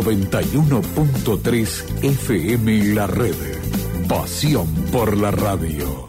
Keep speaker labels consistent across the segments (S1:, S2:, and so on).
S1: 91.3 FM La Red. Pasión por la radio.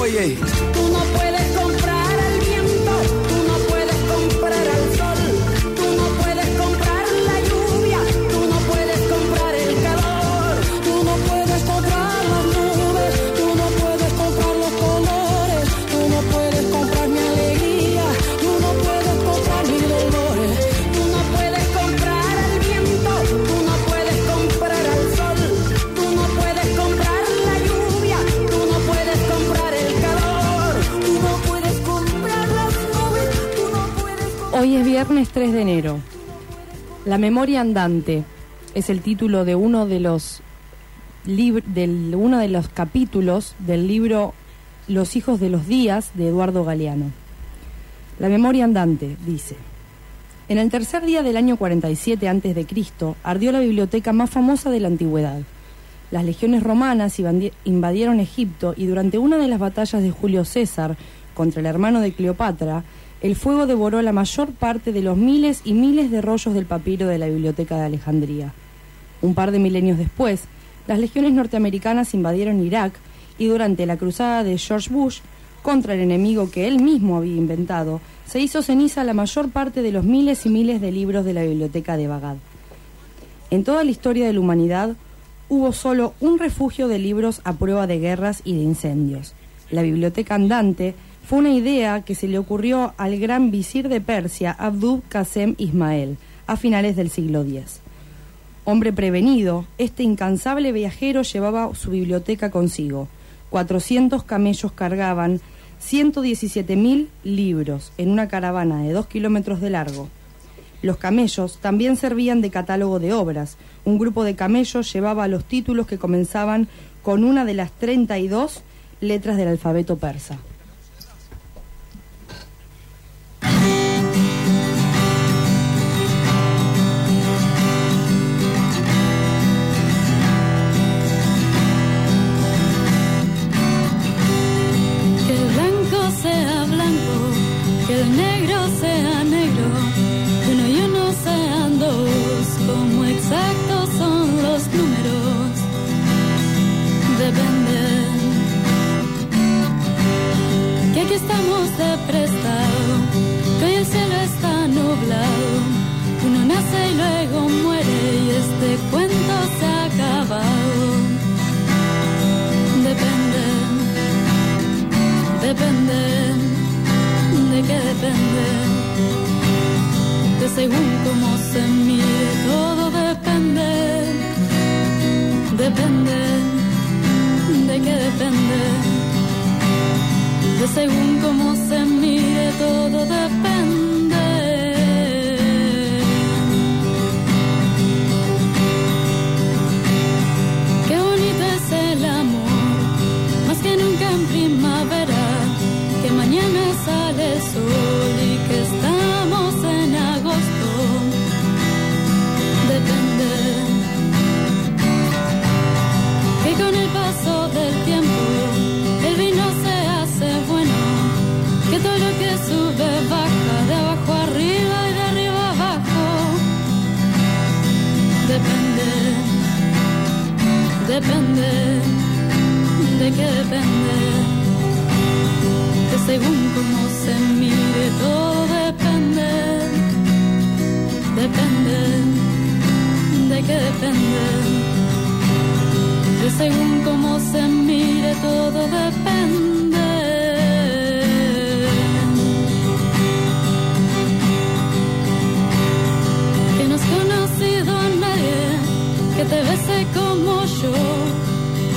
S2: Oye,
S3: Tú no puedes
S4: Hoy es viernes 3 de enero. La memoria andante es el título de uno de los del uno de los capítulos del libro Los hijos de los días de Eduardo Galeano. La memoria andante dice: En el tercer día del año 47 antes de Cristo ardió la biblioteca más famosa de la antigüedad. Las legiones romanas invadieron Egipto y durante una de las batallas de Julio César contra el hermano de Cleopatra, el fuego devoró la mayor parte de los miles y miles de rollos del papiro de la biblioteca de Alejandría. Un par de milenios después, las legiones norteamericanas invadieron Irak y durante la cruzada de George Bush contra el enemigo que él mismo había inventado, se hizo ceniza la mayor parte de los miles y miles de libros de la biblioteca de Bagdad. En toda la historia de la humanidad hubo solo un refugio de libros a prueba de guerras y de incendios. La biblioteca andante fue una idea que se le ocurrió al gran visir de Persia, Abdul Qasem Ismael, a finales del siglo X. Hombre prevenido, este incansable viajero llevaba su biblioteca consigo. 400 camellos cargaban 117.000 libros en una caravana de dos kilómetros de largo. Los camellos también servían de catálogo de obras. Un grupo de camellos llevaba los títulos que comenzaban con una de las 32 letras del alfabeto persa.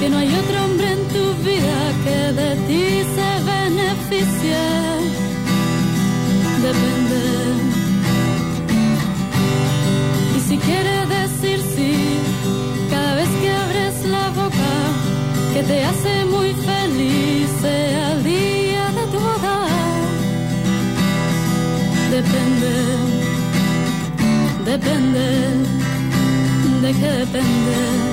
S5: Que no hay otro hombre en tu vida que de ti se beneficie. Depende. Y si quiere decir sí, cada vez que abres la boca, que te hace muy feliz, sea el día de tu boda. Depende, depende, de qué depende.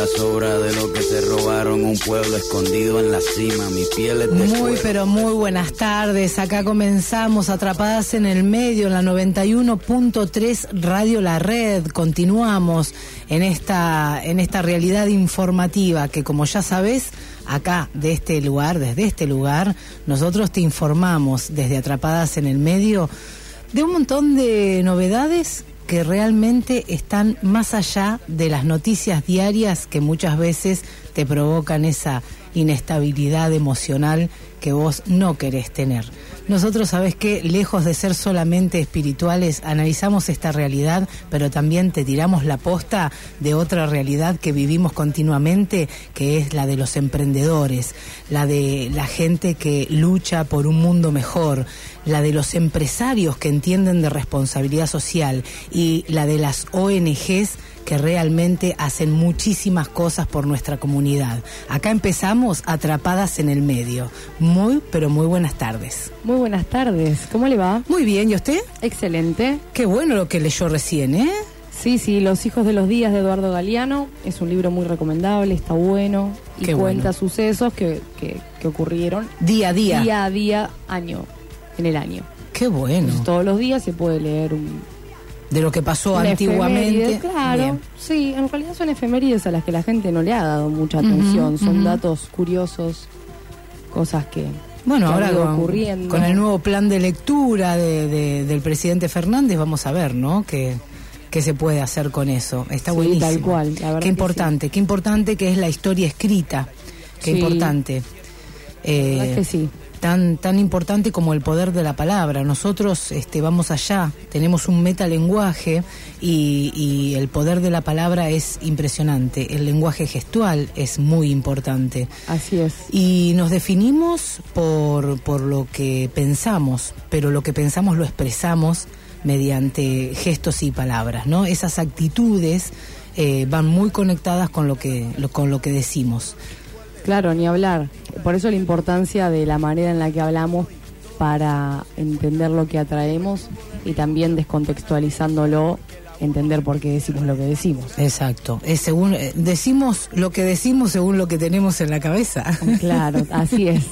S2: La sobra de lo que se robaron, un pueblo escondido en la cima, mi piel es de
S6: Muy,
S2: cuero.
S6: pero muy buenas tardes. Acá comenzamos atrapadas en el medio, en la 91.3 Radio La Red. Continuamos en esta, en esta realidad informativa que, como ya sabes, acá, de este lugar, desde este lugar, nosotros te informamos desde Atrapadas en el medio de un montón de novedades que realmente están más allá de las noticias diarias que muchas veces te provocan esa inestabilidad emocional que vos no querés tener. Nosotros, sabes que lejos de ser solamente espirituales, analizamos esta realidad, pero también te tiramos la posta de otra realidad que vivimos continuamente, que es la de los emprendedores, la de la gente que lucha por un mundo mejor, la de los empresarios que entienden de responsabilidad social y la de las ONGs que realmente hacen muchísimas cosas por nuestra comunidad. Acá empezamos atrapadas en el medio. Muy, pero muy buenas tardes.
S4: Muy buenas tardes. ¿Cómo le va?
S6: Muy bien, ¿y usted?
S4: Excelente.
S6: Qué bueno lo que leyó recién, ¿eh?
S4: Sí, sí, Los hijos de los días de Eduardo Galeano. Es un libro muy recomendable, está bueno y
S6: Qué
S4: cuenta
S6: bueno.
S4: sucesos que, que, que ocurrieron
S6: Día a día.
S4: día a día, año, en el año.
S6: Qué bueno.
S4: Entonces, todos los días se puede leer un,
S6: De lo que pasó antiguamente.
S4: Claro,
S6: Bien.
S4: sí, en realidad son efemérides a las que la gente no le ha dado mucha atención. Son datos curiosos, cosas que,
S6: Bueno,
S4: que
S6: ahora con,
S4: ocurriendo.
S6: con el nuevo plan de lectura de- de- del presidente Fernández vamos a ver, ¿no? Que qué se puede hacer con eso. Está
S4: Sí,
S6: buenísimo.
S4: tal cual, la verdad
S6: Qué importante, qué importante que es la historia escrita. Qué
S4: Sí.
S6: importante. Eh,
S4: verdad que sí.
S6: Tan, tan importante como el poder de la palabra. Nosotros este, vamos allá, tenemos un metalenguaje y, y el poder de la palabra es impresionante. El lenguaje gestual es muy importante.
S4: Así es.
S6: Y nos definimos por, por lo que pensamos, pero lo que pensamos lo expresamos mediante gestos y palabras, ¿no? Esas actitudes eh, van muy conectadas con lo que lo- con lo que decimos.
S4: Claro, ni hablar. Por eso la importancia de la manera en la que hablamos para entender lo que atraemos y también descontextualizándolo, entender por qué decimos lo que decimos.
S6: Exacto. Es según eh, decimos lo que decimos según lo que tenemos en la cabeza.
S4: Claro, así es.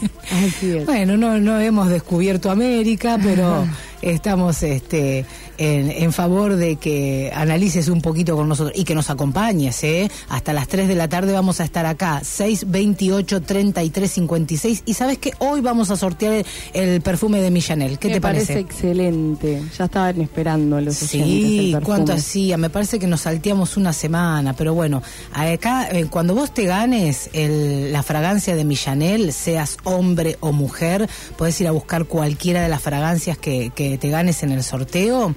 S4: Así es.
S6: Bueno, no, no hemos descubierto América, pero estamos este, en, en favor de que analices un poquito con nosotros y que nos acompañes. ¿eh? Hasta las 3 de la tarde vamos a estar acá, 628 33 56. Y sabes que hoy vamos a sortear el, el perfume de Millanel. ¿Qué
S4: Me
S6: te parece?
S4: parece excelente. Ya estaban esperando los
S6: Sí, cuánto hacía. Me parece que nos salteamos una semana, pero bueno, acá eh, cuando vos te ganes el- la fragancia de Millanel, seas hombre o mujer, podés ir a buscar cualquiera de las fragancias que, que te ganes en el sorteo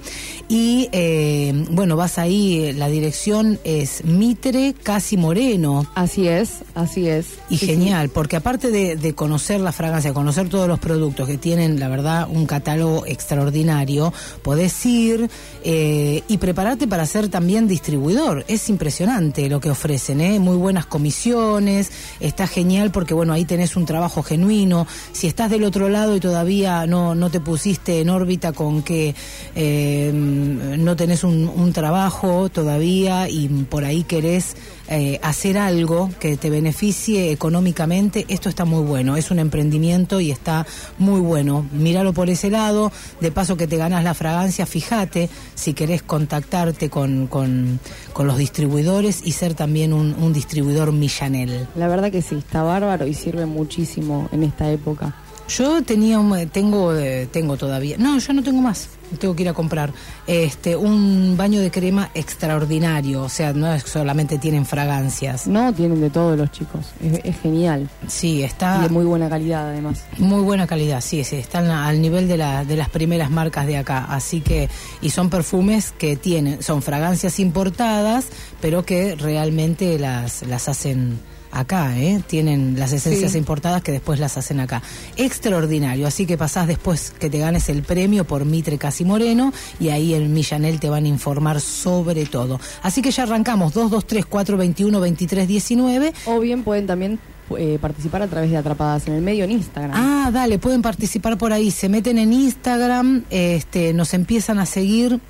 S6: Y eh, bueno, vas ahí, la dirección es Mitre Casi Moreno.
S4: Así es, así es.
S6: Y
S4: Sí,
S6: genial, porque aparte de, de conocer la fragancia, conocer todos los productos que tienen, la verdad, un catálogo extraordinario, podés ir eh, y prepararte para ser también distribuidor. Es impresionante lo que ofrecen, ¿eh? muy buenas comisiones, está genial porque, bueno, ahí tenés un trabajo genuino. Si estás del otro lado y todavía no, no te pusiste en órbita con que eh, no tenés un, trabajo todavía y por ahí querés eh, hacer algo que te beneficie económicamente, esto está muy bueno, es un emprendimiento y está muy bueno. Míralo por ese lado, de paso que te ganas la fragancia, fíjate si querés contactarte con, con, los distribuidores y ser también un distribuidor Millanel.
S4: La verdad que sí, está bárbaro y sirve muchísimo en esta época.
S6: Yo tenía, un- tengo, eh, tengo todavía, no, yo no tengo más, tengo que ir a comprar, este, un baño de crema extraordinario, o sea, no es solamente tienen fragancias,
S4: No, tienen de todos los chicos. Es, es genial.
S6: sí,
S4: Y
S6: está
S4: de muy buena calidad además.
S6: muy buena calidad, sí, sí, están al nivel de, la, de las primeras marcas de acá, así que, y son perfumes que tienen, son fragancias importadas, pero que realmente las, las hacen acá, ¿eh? Tienen las esencias
S4: Sí.
S6: importadas que después las hacen acá. Extraordinario, así que pasás después que te ganes el premio por Mitre Casi Moreno y ahí en Millanel te van a informar sobre todo. Así que ya arrancamos, 223-421-2319.
S4: O bien pueden también eh, participar a través de Atrapadas en el Medio en Instagram.
S6: Ah, dale, pueden participar por ahí. Se meten en Instagram, este, nos empiezan a seguir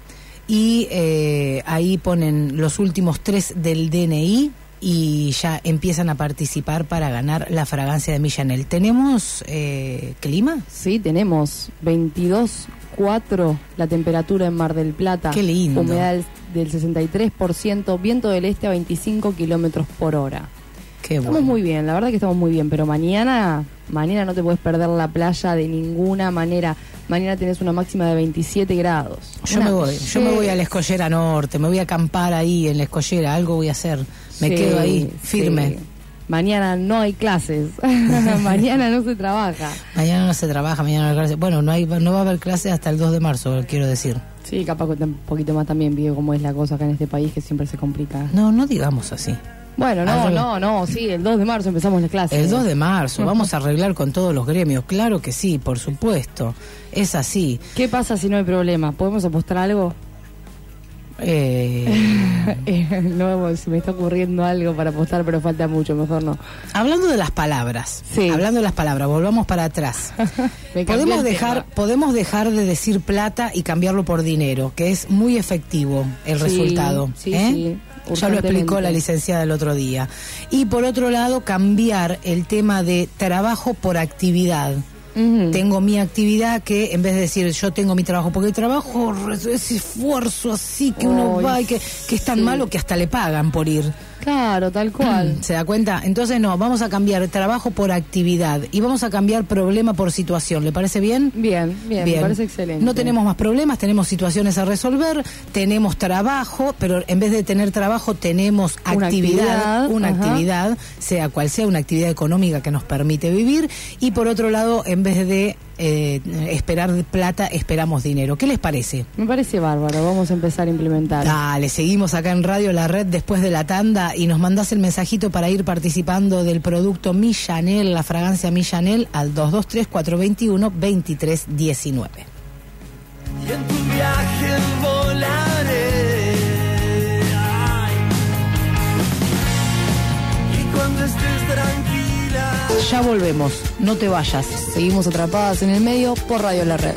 S6: y eh, ahí ponen los últimos tres del DNI y ya empiezan a participar para ganar la fragancia de Millanel. ¿Tenemos eh, clima?
S4: Sí, tenemos 22.4 la temperatura en Mar del Plata.
S6: Qué lindo.
S4: Humedad del, del 63%, viento del este a 25 kilómetros por hora.
S6: Qué
S4: Estamos
S6: bueno.
S4: muy bien, la verdad que estamos muy bien, pero mañana, mañana no te puedes perder la playa de ninguna manera. Mañana tenés una máxima de 27 grados.
S6: Yo
S4: Una
S6: me voy, yo me voy a la escollera norte, me voy a acampar ahí en la escollera, algo voy a hacer. Me
S4: Sí,
S6: quedo ahí,
S4: sí.
S6: firme.
S4: Mañana no hay clases, mañana no se trabaja.
S6: Mañana no se trabaja, mañana no hay clase. Bueno, no, hay, no va a haber clase hasta el 2 de marzo, quiero decir.
S4: Sí, capaz un poquito más también, vive cómo es la cosa acá en este país, que siempre se complica.
S6: No, no digamos así.
S4: Bueno, no, no, no, sí, el 2 de marzo empezamos las clases.
S6: El 2 de marzo, vamos a arreglar con todos los gremios. Claro que sí, por supuesto. Es así.
S4: ¿Qué pasa si no hay problema? ¿Podemos apostar algo?
S6: Eh,
S4: Eh, no, se me está ocurriendo algo para apostar, pero falta mucho, mejor no.
S6: hablando de las palabras,
S4: Sí.
S6: hablando de las palabras, volvamos para atrás. Podemos dejar, podemos dejar de decir plata y cambiarlo por dinero, que es muy efectivo el
S4: Sí,
S6: resultado.
S4: sí,
S6: ¿eh?
S4: sí,
S6: ya lo explicó la licenciada el otro día. Y por otro lado, cambiar el tema de trabajo por actividad. Tengo mi actividad que en vez de decir yo tengo mi trabajo, porque el trabajo es esfuerzo así que uno va y que, que es tan
S4: sí.
S6: malo que hasta le pagan por ir.
S4: Claro, tal cual.
S6: ¿Se da cuenta? Entonces no, vamos a cambiar trabajo por actividad y vamos a cambiar problema por situación. ¿Le parece bien?
S4: Bien, bien, me parece excelente.
S6: No tenemos más problemas, tenemos situaciones a resolver, tenemos trabajo, pero en vez de tener trabajo tenemos
S4: Una
S6: actividad,
S4: actividad,
S6: una
S4: ajá.
S6: actividad, sea cual sea, una actividad económica que nos permite vivir. Y por otro lado, en vez de eh, esperar plata, esperamos dinero. ¿Qué les parece?
S4: Me parece bárbaro, vamos a empezar a implementar.
S6: Dale, seguimos acá en Radio La Red después de la tanda y nos mandás el mensajito para ir participando del producto Millanel, la fragancia Millanel, al 223-421-2319.
S7: Y en tu viaje
S6: Ya volvemos, no te vayas.
S4: Seguimos atrapadas en el medio por Radio La Red.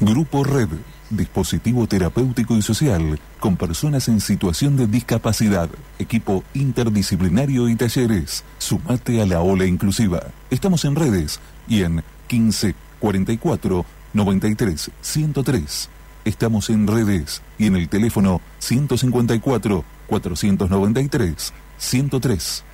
S1: Grupo Red, dispositivo terapéutico y social con personas en situación de discapacidad, equipo interdisciplinario y talleres. Sumate a la ola inclusiva. Estamos en redes y en 15 44 93 103. Estamos en redes y en el teléfono 154 493 103.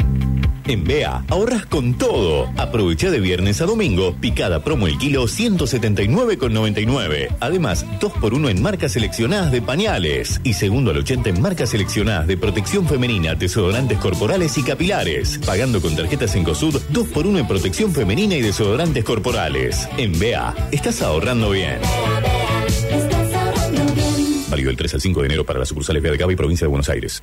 S8: En BEA ahorras con todo. Aprovecha de viernes a domingo, picada promo el kilo 179,99. Además, 2x1 en marcas seleccionadas de pañales y segundo al 80 en marcas seleccionadas de protección femenina, desodorantes corporales y capilares. Pagando con tarjetas en COSUD, 2x1 en protección femenina y desodorantes corporales. En BEA, estás ahorrando bien. Válido del 3 al 5 de enero para las sucursales BEA de Cava y provincia de Buenos Aires.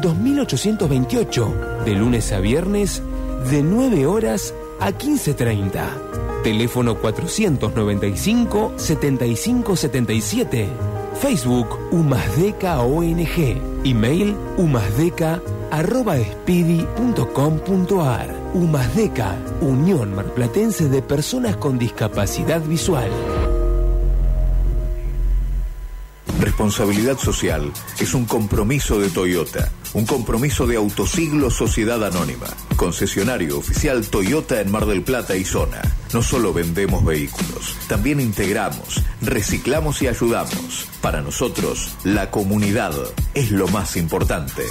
S9: 2828, de lunes a viernes, de 9 horas a 15.30. Teléfono 495-7577. Facebook Umasdeca ONG. Email umasdeca arroba espidi.com.ar. Umasdeca, Unión Marplatense de Personas con Discapacidad Visual.
S8: Responsabilidad social es un compromiso de Toyota, un compromiso de Autosiglo Sociedad Anónima, concesionario oficial Toyota en Mar del Plata y zona. No solo vendemos vehículos, también integramos, reciclamos y ayudamos. Para nosotros, la comunidad es lo más importante.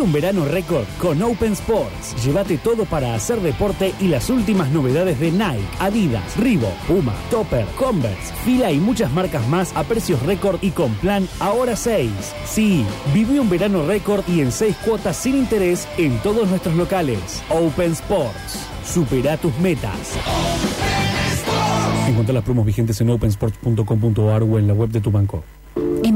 S10: Un verano récord con Open Sports. Llévate todo para hacer deporte y las últimas novedades de Nike, Adidas, Reebok, Puma, Topper, Converse, Fila y muchas marcas más a precios récord y con plan ahora 6. Sí, vive un verano récord y en 6 cuotas sin interés en todos nuestros locales. Open Sports. Supera tus metas. Encontrá las promos vigentes en opensports.com.ar o en la web de tu banco.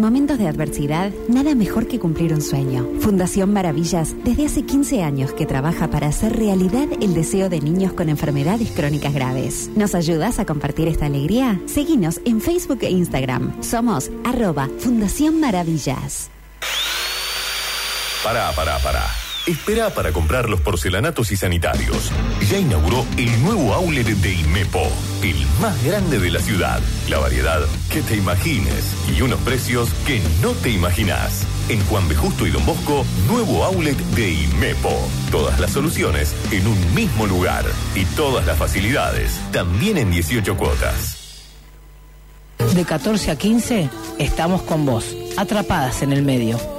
S11: En momentos de adversidad, nada mejor que cumplir un sueño. Fundación Maravillas, desde hace 15 años que trabaja para hacer realidad el deseo de niños con enfermedades crónicas graves. ¿Nos ayudas a compartir esta alegría? Seguinos en Facebook e Instagram. Somos arroba Fundación Maravillas.
S8: Pará, pará, pará. Espera para comprar los porcelanatos y sanitarios. Ya inauguró el nuevo outlet de Inmepo, el más grande de la ciudad. La variedad que te imagines y unos precios que no te imaginas. En Juan B. Justo y Don Bosco, nuevo outlet de Inmepo. Todas las soluciones en un mismo lugar y todas las facilidades también en 18 cuotas.
S6: De 14 a 15 estamos con vos, atrapadas en el medio.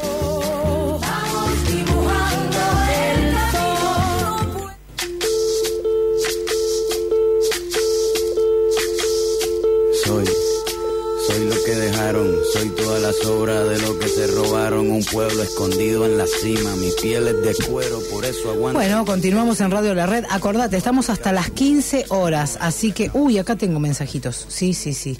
S2: Que dejaron, soy toda la sobra de lo que se robaron, un pueblo escondido en la cima, mi piel es de cuero, por eso aguanto.
S6: Bueno, continuamos en Radio La Red. Acordate, estamos hasta las 15 horas, así que, uy, acá tengo mensajitos. Sí, sí, sí.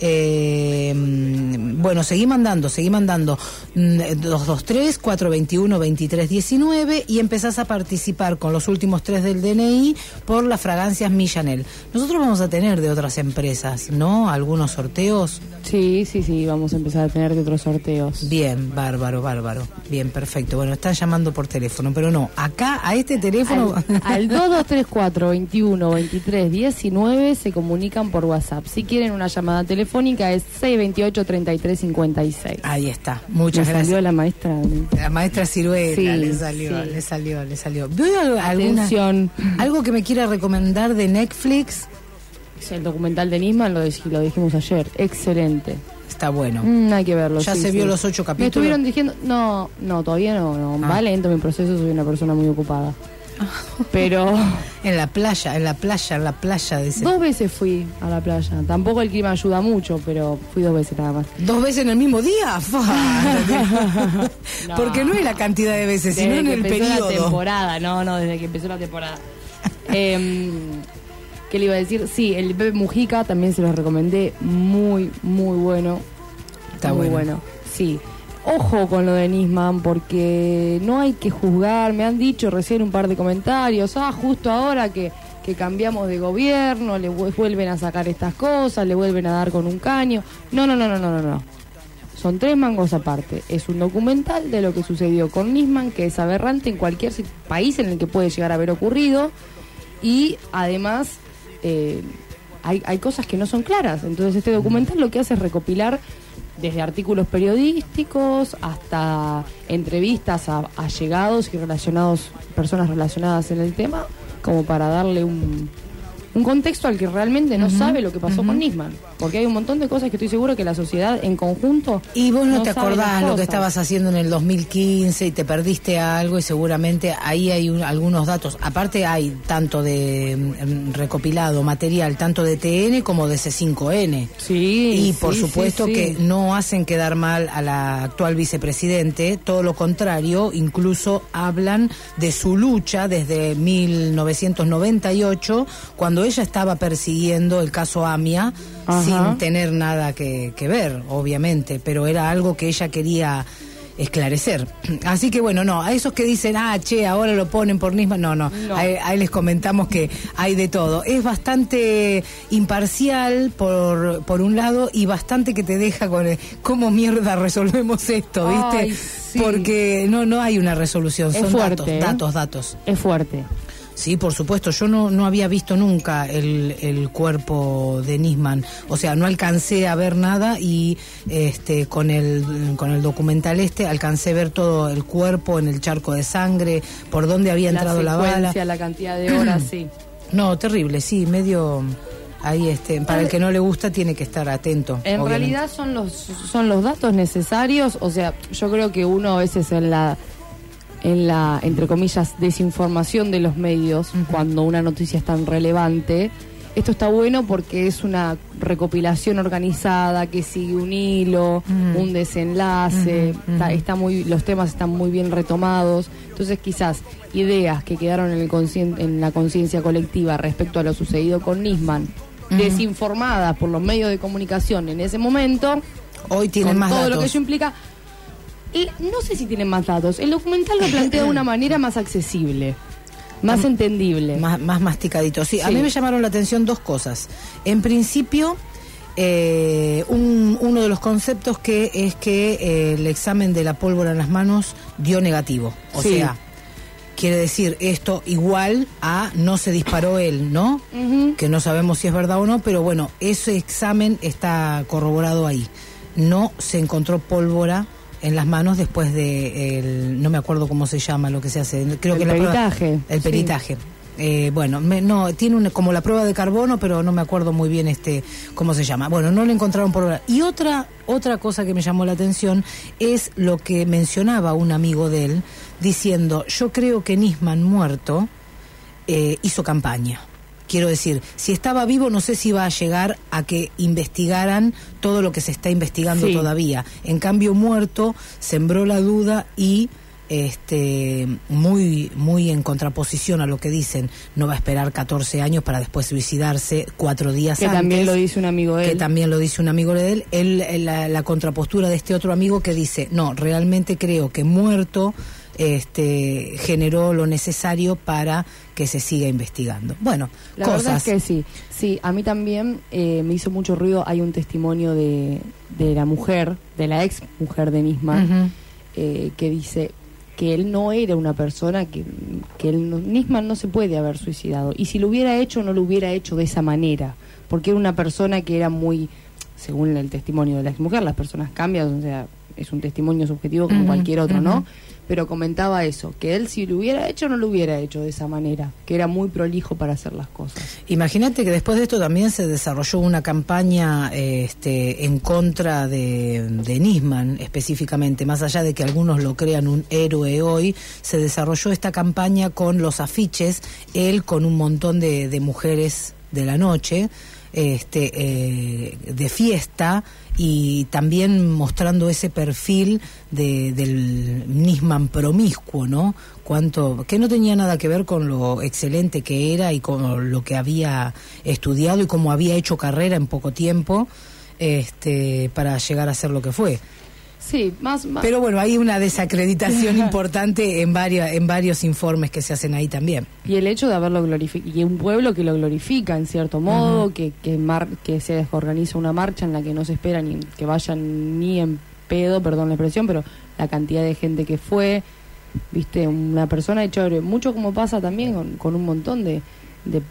S6: Eh, bueno, seguí mandando, seguí mandando mm, 223-421-2319 y empezás a participar con los últimos tres del DNI por las fragancias Millanel. Nosotros vamos a tener de otras empresas, ¿no? Algunos sorteos.
S4: Sí, sí, sí, vamos a empezar a tener de otros sorteos.
S6: Bien, bárbaro, bárbaro. Bien, perfecto. Bueno, están llamando por teléfono, pero no, acá a este teléfono...
S4: Al 2234 21 23 19 se comunican por WhatsApp. Si quieren una llamada telefónica telefónica es 628-3356.
S6: Ahí está, muchas
S4: Me
S6: gracias.
S4: salió la maestra.
S6: La maestra Ciruela
S4: Sí,
S6: le salió,
S4: sí.
S6: le salió, le salió. ¿Veo algo- alguna,
S4: Atención.
S6: algo que me quiera recomendar de Netflix?
S4: Sí, El documental de Nisman lo, dij- lo dijimos ayer. Excelente.
S6: Está bueno.
S4: Mm, hay que verlo.
S6: Ya
S4: sí,
S6: se
S4: sí.
S6: vio los ocho
S4: Me
S6: capítulos.
S4: estuvieron diciendo, no, no, todavía no, no,
S6: Ah.
S4: va lento mi proceso, soy una persona muy ocupada. Pero
S6: En la playa, en la playa, en la playa, dice.
S4: dos veces fui a la playa. Tampoco el clima ayuda mucho, pero fui dos veces nada más.
S6: ¿Dos veces en el mismo día?
S4: No.
S6: Porque no es la cantidad de veces, sino en
S4: que
S6: el
S4: empezó la
S6: periodo.
S4: temporada, no, no, desde que empezó la temporada. Em, ¿Qué le iba a decir? Sí, el Pepe Mujica también se los recomendé. Muy, muy bueno.
S6: Está
S4: muy
S6: bueno.
S4: Sí. Ojo con lo de Nisman, porque no hay que juzgar. Me han dicho recién un par de comentarios. Ah, justo ahora que, que cambiamos de gobierno, le vu- vuelven a sacar estas cosas, le vuelven a dar con un caño. No, no, no, no, no, no. no. Son tres mangos aparte. Es un documental de lo que sucedió con Nisman, que es aberrante en cualquier país en el que puede llegar a haber ocurrido. Y además eh, hay, hay cosas que no son claras. Entonces este documental lo que hace es recopilar desde artículos periodísticos hasta entrevistas a allegados y relacionados, personas relacionadas en el tema, como para darle un, un contexto al que realmente no sabe lo que pasó con Nisman. Porque hay un montón de cosas que estoy seguro que la sociedad en conjunto.
S6: Y vos no, te acordás lo que estabas haciendo en el 2015 y te perdiste algo y seguramente ahí hay un- algunos datos. Aparte hay tanto de mm, recopilado material, tanto de TN como de C5N.
S4: Sí.
S6: Y por
S4: sí,
S6: supuesto
S4: sí, sí.
S6: que no hacen quedar mal a la actual vicepresidente, todo lo contrario, incluso hablan de su lucha desde 1998, cuando ella estaba persiguiendo el caso AMIA,
S4: Ajá.
S6: sin tener nada que, que ver, obviamente, pero era algo que ella quería esclarecer. Así que bueno, no, a esos que dicen, ah, che, ahora lo ponen por Nisman, no, no,
S4: No.
S6: Ahí, ahí les comentamos que hay de todo. Es bastante imparcial por, por un lado y bastante que te deja con el, cómo mierda resolvemos esto, ¿viste?
S4: Ay, sí.
S6: Porque no, no hay una resolución,
S4: Es
S6: son
S4: fuerte,
S6: datos,
S4: ¿eh?
S6: datos, datos.
S4: Es fuerte.
S6: Sí, por supuesto. Yo no, no había visto nunca el, el cuerpo de Nisman. O sea, no alcancé a ver nada y este con el, con el documental este alcancé a ver todo el cuerpo en el charco de sangre, por dónde había entrado la, bala.
S4: la cantidad de horas, sí.
S6: No, terrible, sí, medio... Ahí, este, para el que no le gusta tiene que estar atento.
S4: En
S6: obviamente.
S4: realidad son los son los datos necesarios, o sea, yo creo que uno a veces en la en la entre comillas desinformación de los medios cuando una noticia es tan relevante, esto está bueno porque es una recopilación organizada que sigue un hilo,
S6: Mm.
S4: un desenlace, está, muy los temas están muy bien retomados, entonces quizás ideas que quedaron en el en la conciencia colectiva respecto a lo sucedido con Nisman desinformadas por los medios de comunicación en ese momento,
S6: Hoy tienen
S4: con
S6: más
S4: todo lo que ello implica. No sé si tienen más datos. El documental lo plantea de una manera más accesible, más entendible.
S6: Más, más masticadito. Sí, a mí me llamaron la atención dos cosas. En principio, eh, un- uno de los conceptos que es que eh, el examen de la pólvora en las manos dio negativo. O
S4: Sí.
S6: sea, quiere decir esto igual a no se disparó él, ¿no? Que no sabemos si es verdad o no, pero bueno, ese examen está corroborado ahí. No se encontró pólvora en las manos después de el, no me acuerdo cómo se llama lo que se hace creo
S4: El
S6: que la prueba-
S4: peritaje,
S6: el
S4: sí.
S6: peritaje Eh, bueno me- no tiene una, como la prueba de carbono pero no me acuerdo muy bien este cómo se llama bueno no le encontraron pólvora y otra otra cosa que me llamó la atención es lo que mencionaba un amigo de él diciendo yo creo que Nisman muerto eh, hizo campaña. Quiero decir, si estaba vivo no sé si iba a llegar a que investigaran todo lo que se está investigando
S4: Sí.
S6: todavía. En cambio, muerto sembró la duda y este muy muy en contraposición a lo que dicen, no va a esperar 14 años para después suicidarse cuatro días
S4: que
S6: antes
S4: también lo dice un amigo de
S6: que
S4: él.
S6: también lo dice un amigo de él, él la, la contrapostura de este otro amigo que dice, no, realmente creo que muerto este generó lo necesario para que se siga investigando. Bueno,
S4: La verdad
S6: cosas.
S4: es que sí. Sí, a mí también eh, me hizo mucho ruido. Hay un testimonio de, de la mujer, de la ex mujer de Nisman, eh, que dice que él no era una persona que, que él no- Nisman no se puede haber suicidado. Y si lo hubiera hecho, no lo hubiera hecho de esa manera. Porque era una persona que era muy según el testimonio de la exmujer, las personas cambian, o sea, es un testimonio subjetivo como cualquier otro. ¿no? Pero comentaba eso, que él si lo hubiera hecho no lo hubiera hecho de esa manera, que era muy prolijo para hacer las cosas.
S6: Imagínate que después de esto también se desarrolló una campaña este, en contra de, Nisman específicamente, más allá de que algunos lo crean un héroe hoy, se desarrolló esta campaña con los afiches, él con un montón de mujeres de la noche, este, eh, de fiesta y también mostrando ese perfil de, del Nisman promiscuo, ¿no? Cuánto, que no tenía nada que ver con lo excelente que era y con lo que había estudiado y cómo había hecho carrera en poco tiempo este, para llegar a ser lo que fue.
S4: Sí, más, más
S6: Pero bueno, hay una desacreditación importante en, varios en varios informes que se hacen ahí también.
S4: Y el hecho de haberlo glorificado, y un pueblo que lo glorifica en cierto modo, que, que, mar- que se organiza una marcha en la que no se espera ni que vayan ni en pedo, perdón la expresión, pero la cantidad de gente que fue, viste, una persona de chévere, mucho como pasa también con, con un montón de, de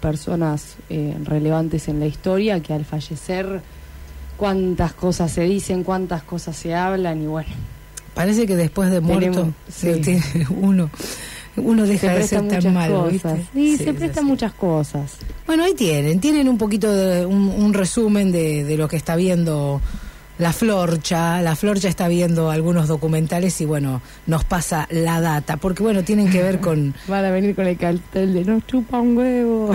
S4: personas eh, relevantes en la historia que al fallecer cuántas cosas se dicen, cuántas cosas se hablan y bueno,
S6: Parece que después de muerto
S4: Tenemos- sí.
S6: uno uno
S4: se
S6: deja de ser tan malo.
S4: Sí,
S6: Sí,
S4: se
S6: es
S4: prestan muchas cosas.
S6: Bueno, ahí tienen, tienen un poquito de un, un resumen de, de lo que está viendo la Florcha. La Florcha está viendo algunos documentales y bueno, nos pasa la data, porque bueno, tienen que ver con...
S4: Van a venir con el cartel de nos chupa un huevo.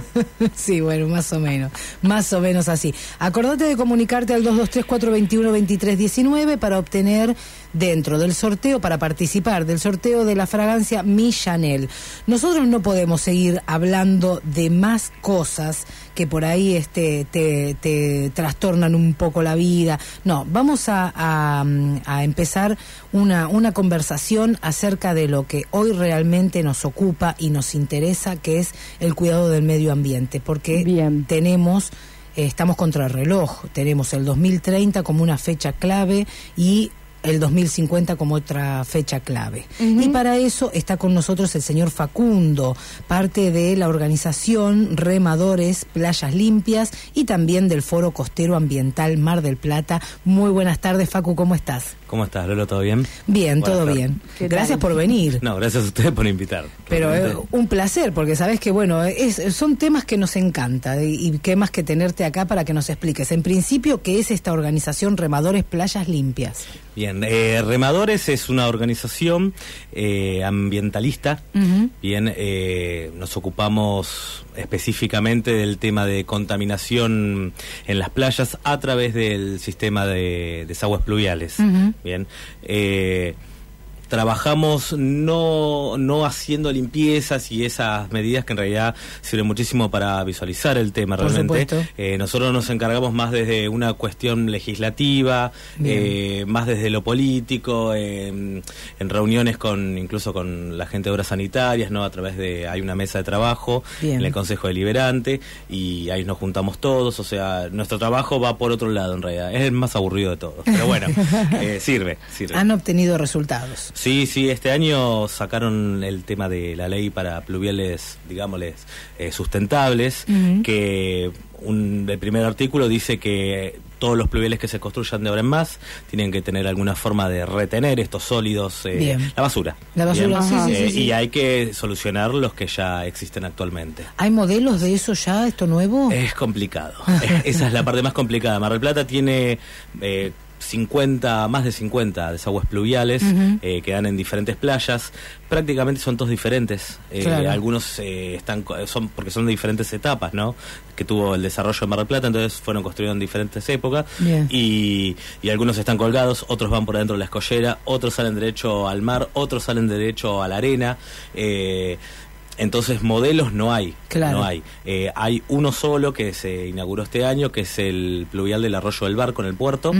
S6: sí, bueno, más o menos, más o menos así. Acordate de comunicarte al 223-421-2319 para obtener dentro del sorteo, para participar del sorteo de la fragancia Mi Chanel. Nosotros no podemos seguir hablando de más cosas que por ahí este, te, te trastornan un poco la vida. No, vamos a, a, a empezar una, una conversación acerca de lo que hoy realmente nos ocupa y nos interesa, que es el cuidado del medio ambiente, porque
S4: Bien.
S6: tenemos eh, estamos contra el reloj. Tenemos el 2030 como una fecha clave y el 2050 como otra fecha clave. Y para eso está con nosotros el señor Facundo, parte de la organización Remadores Playas Limpias y también del Foro Costero Ambiental Mar del Plata. Muy buenas tardes, Facu, ¿cómo estás?
S12: ¿Cómo estás, Lolo? ¿Todo bien?
S6: Bien,
S12: Buenas
S6: todo bien.
S4: ¿Qué
S6: Gracias por venir.
S12: No, gracias a ustedes por invitar.
S6: Pero eh, un placer, porque sabes que, bueno, es, son temas que nos encanta y, y qué más que tenerte acá para que nos expliques. En principio, ¿qué es esta organización Remadores Playas Limpias?
S12: Bien, eh, Remadores es una organización eh, ambientalista.
S6: Ujú.
S12: Bien, eh, nos ocupamos específicamente del tema de contaminación en las playas a través del sistema de desagües pluviales. Bien, eh, trabajamos no, no haciendo limpiezas y esas medidas que en realidad sirven muchísimo para visualizar el tema
S6: Por
S12: realmente. Eh, nosotros nos encargamos más desde una cuestión legislativa, eh, más desde lo político, eh, en reuniones con incluso con la gente de obras sanitarias, no a través de hay una mesa de trabajo
S6: Bien.
S12: en el Consejo Deliberante y ahí nos juntamos todos, o sea, nuestro trabajo va por otro lado en realidad, es el más aburrido de todos, pero bueno, eh, sirve, sirve.
S6: Han obtenido resultados.
S12: Sí, sí, este año sacaron el tema de la ley para pluviales, digámosles, eh, sustentables, que un, el primer artículo dice que todos los pluviales que se construyan de ahora en más tienen que tener alguna forma de retener estos sólidos, eh, la basura.
S6: La basura,
S12: Bien.
S6: sí, sí,
S12: Eh. Y hay que solucionar los que ya existen actualmente.
S6: ¿Hay modelos de eso ya, esto nuevo?
S12: Es complicado. Es- Esa es la parte más complicada. Mar del Plata tiene eh, 50, más de 50 desagües pluviales eh, que dan en diferentes playas. Prácticamente son todos diferentes. Eh,
S6: Claro.
S12: Algunos eh, están son porque son de diferentes etapas, ¿no? Que tuvo el desarrollo de Mar del Plata, entonces fueron construidos en diferentes épocas. Y, y algunos están colgados, otros van por adentro de la escollera, otros salen derecho al mar, otros salen derecho a la arena. Entonces modelos no hay,
S6: Claro.
S12: no hay. Eh, hay uno solo que se inauguró este año, que es el pluvial del Arroyo del Barco en el puerto,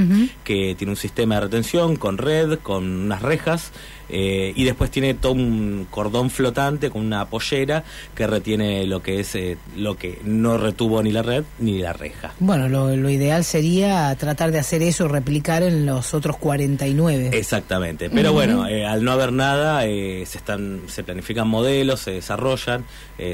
S12: que tiene un sistema de retención con red, con unas rejas, eh, y después tiene todo un cordón flotante con una pollera que retiene lo que es eh, lo que no retuvo ni la red ni la reja.
S6: Bueno, lo, lo ideal sería tratar de hacer eso replicar en los otros 49.
S12: Exactamente, pero bueno, eh, al no haber nada, eh, se están, se planifican modelos, se desarrollan,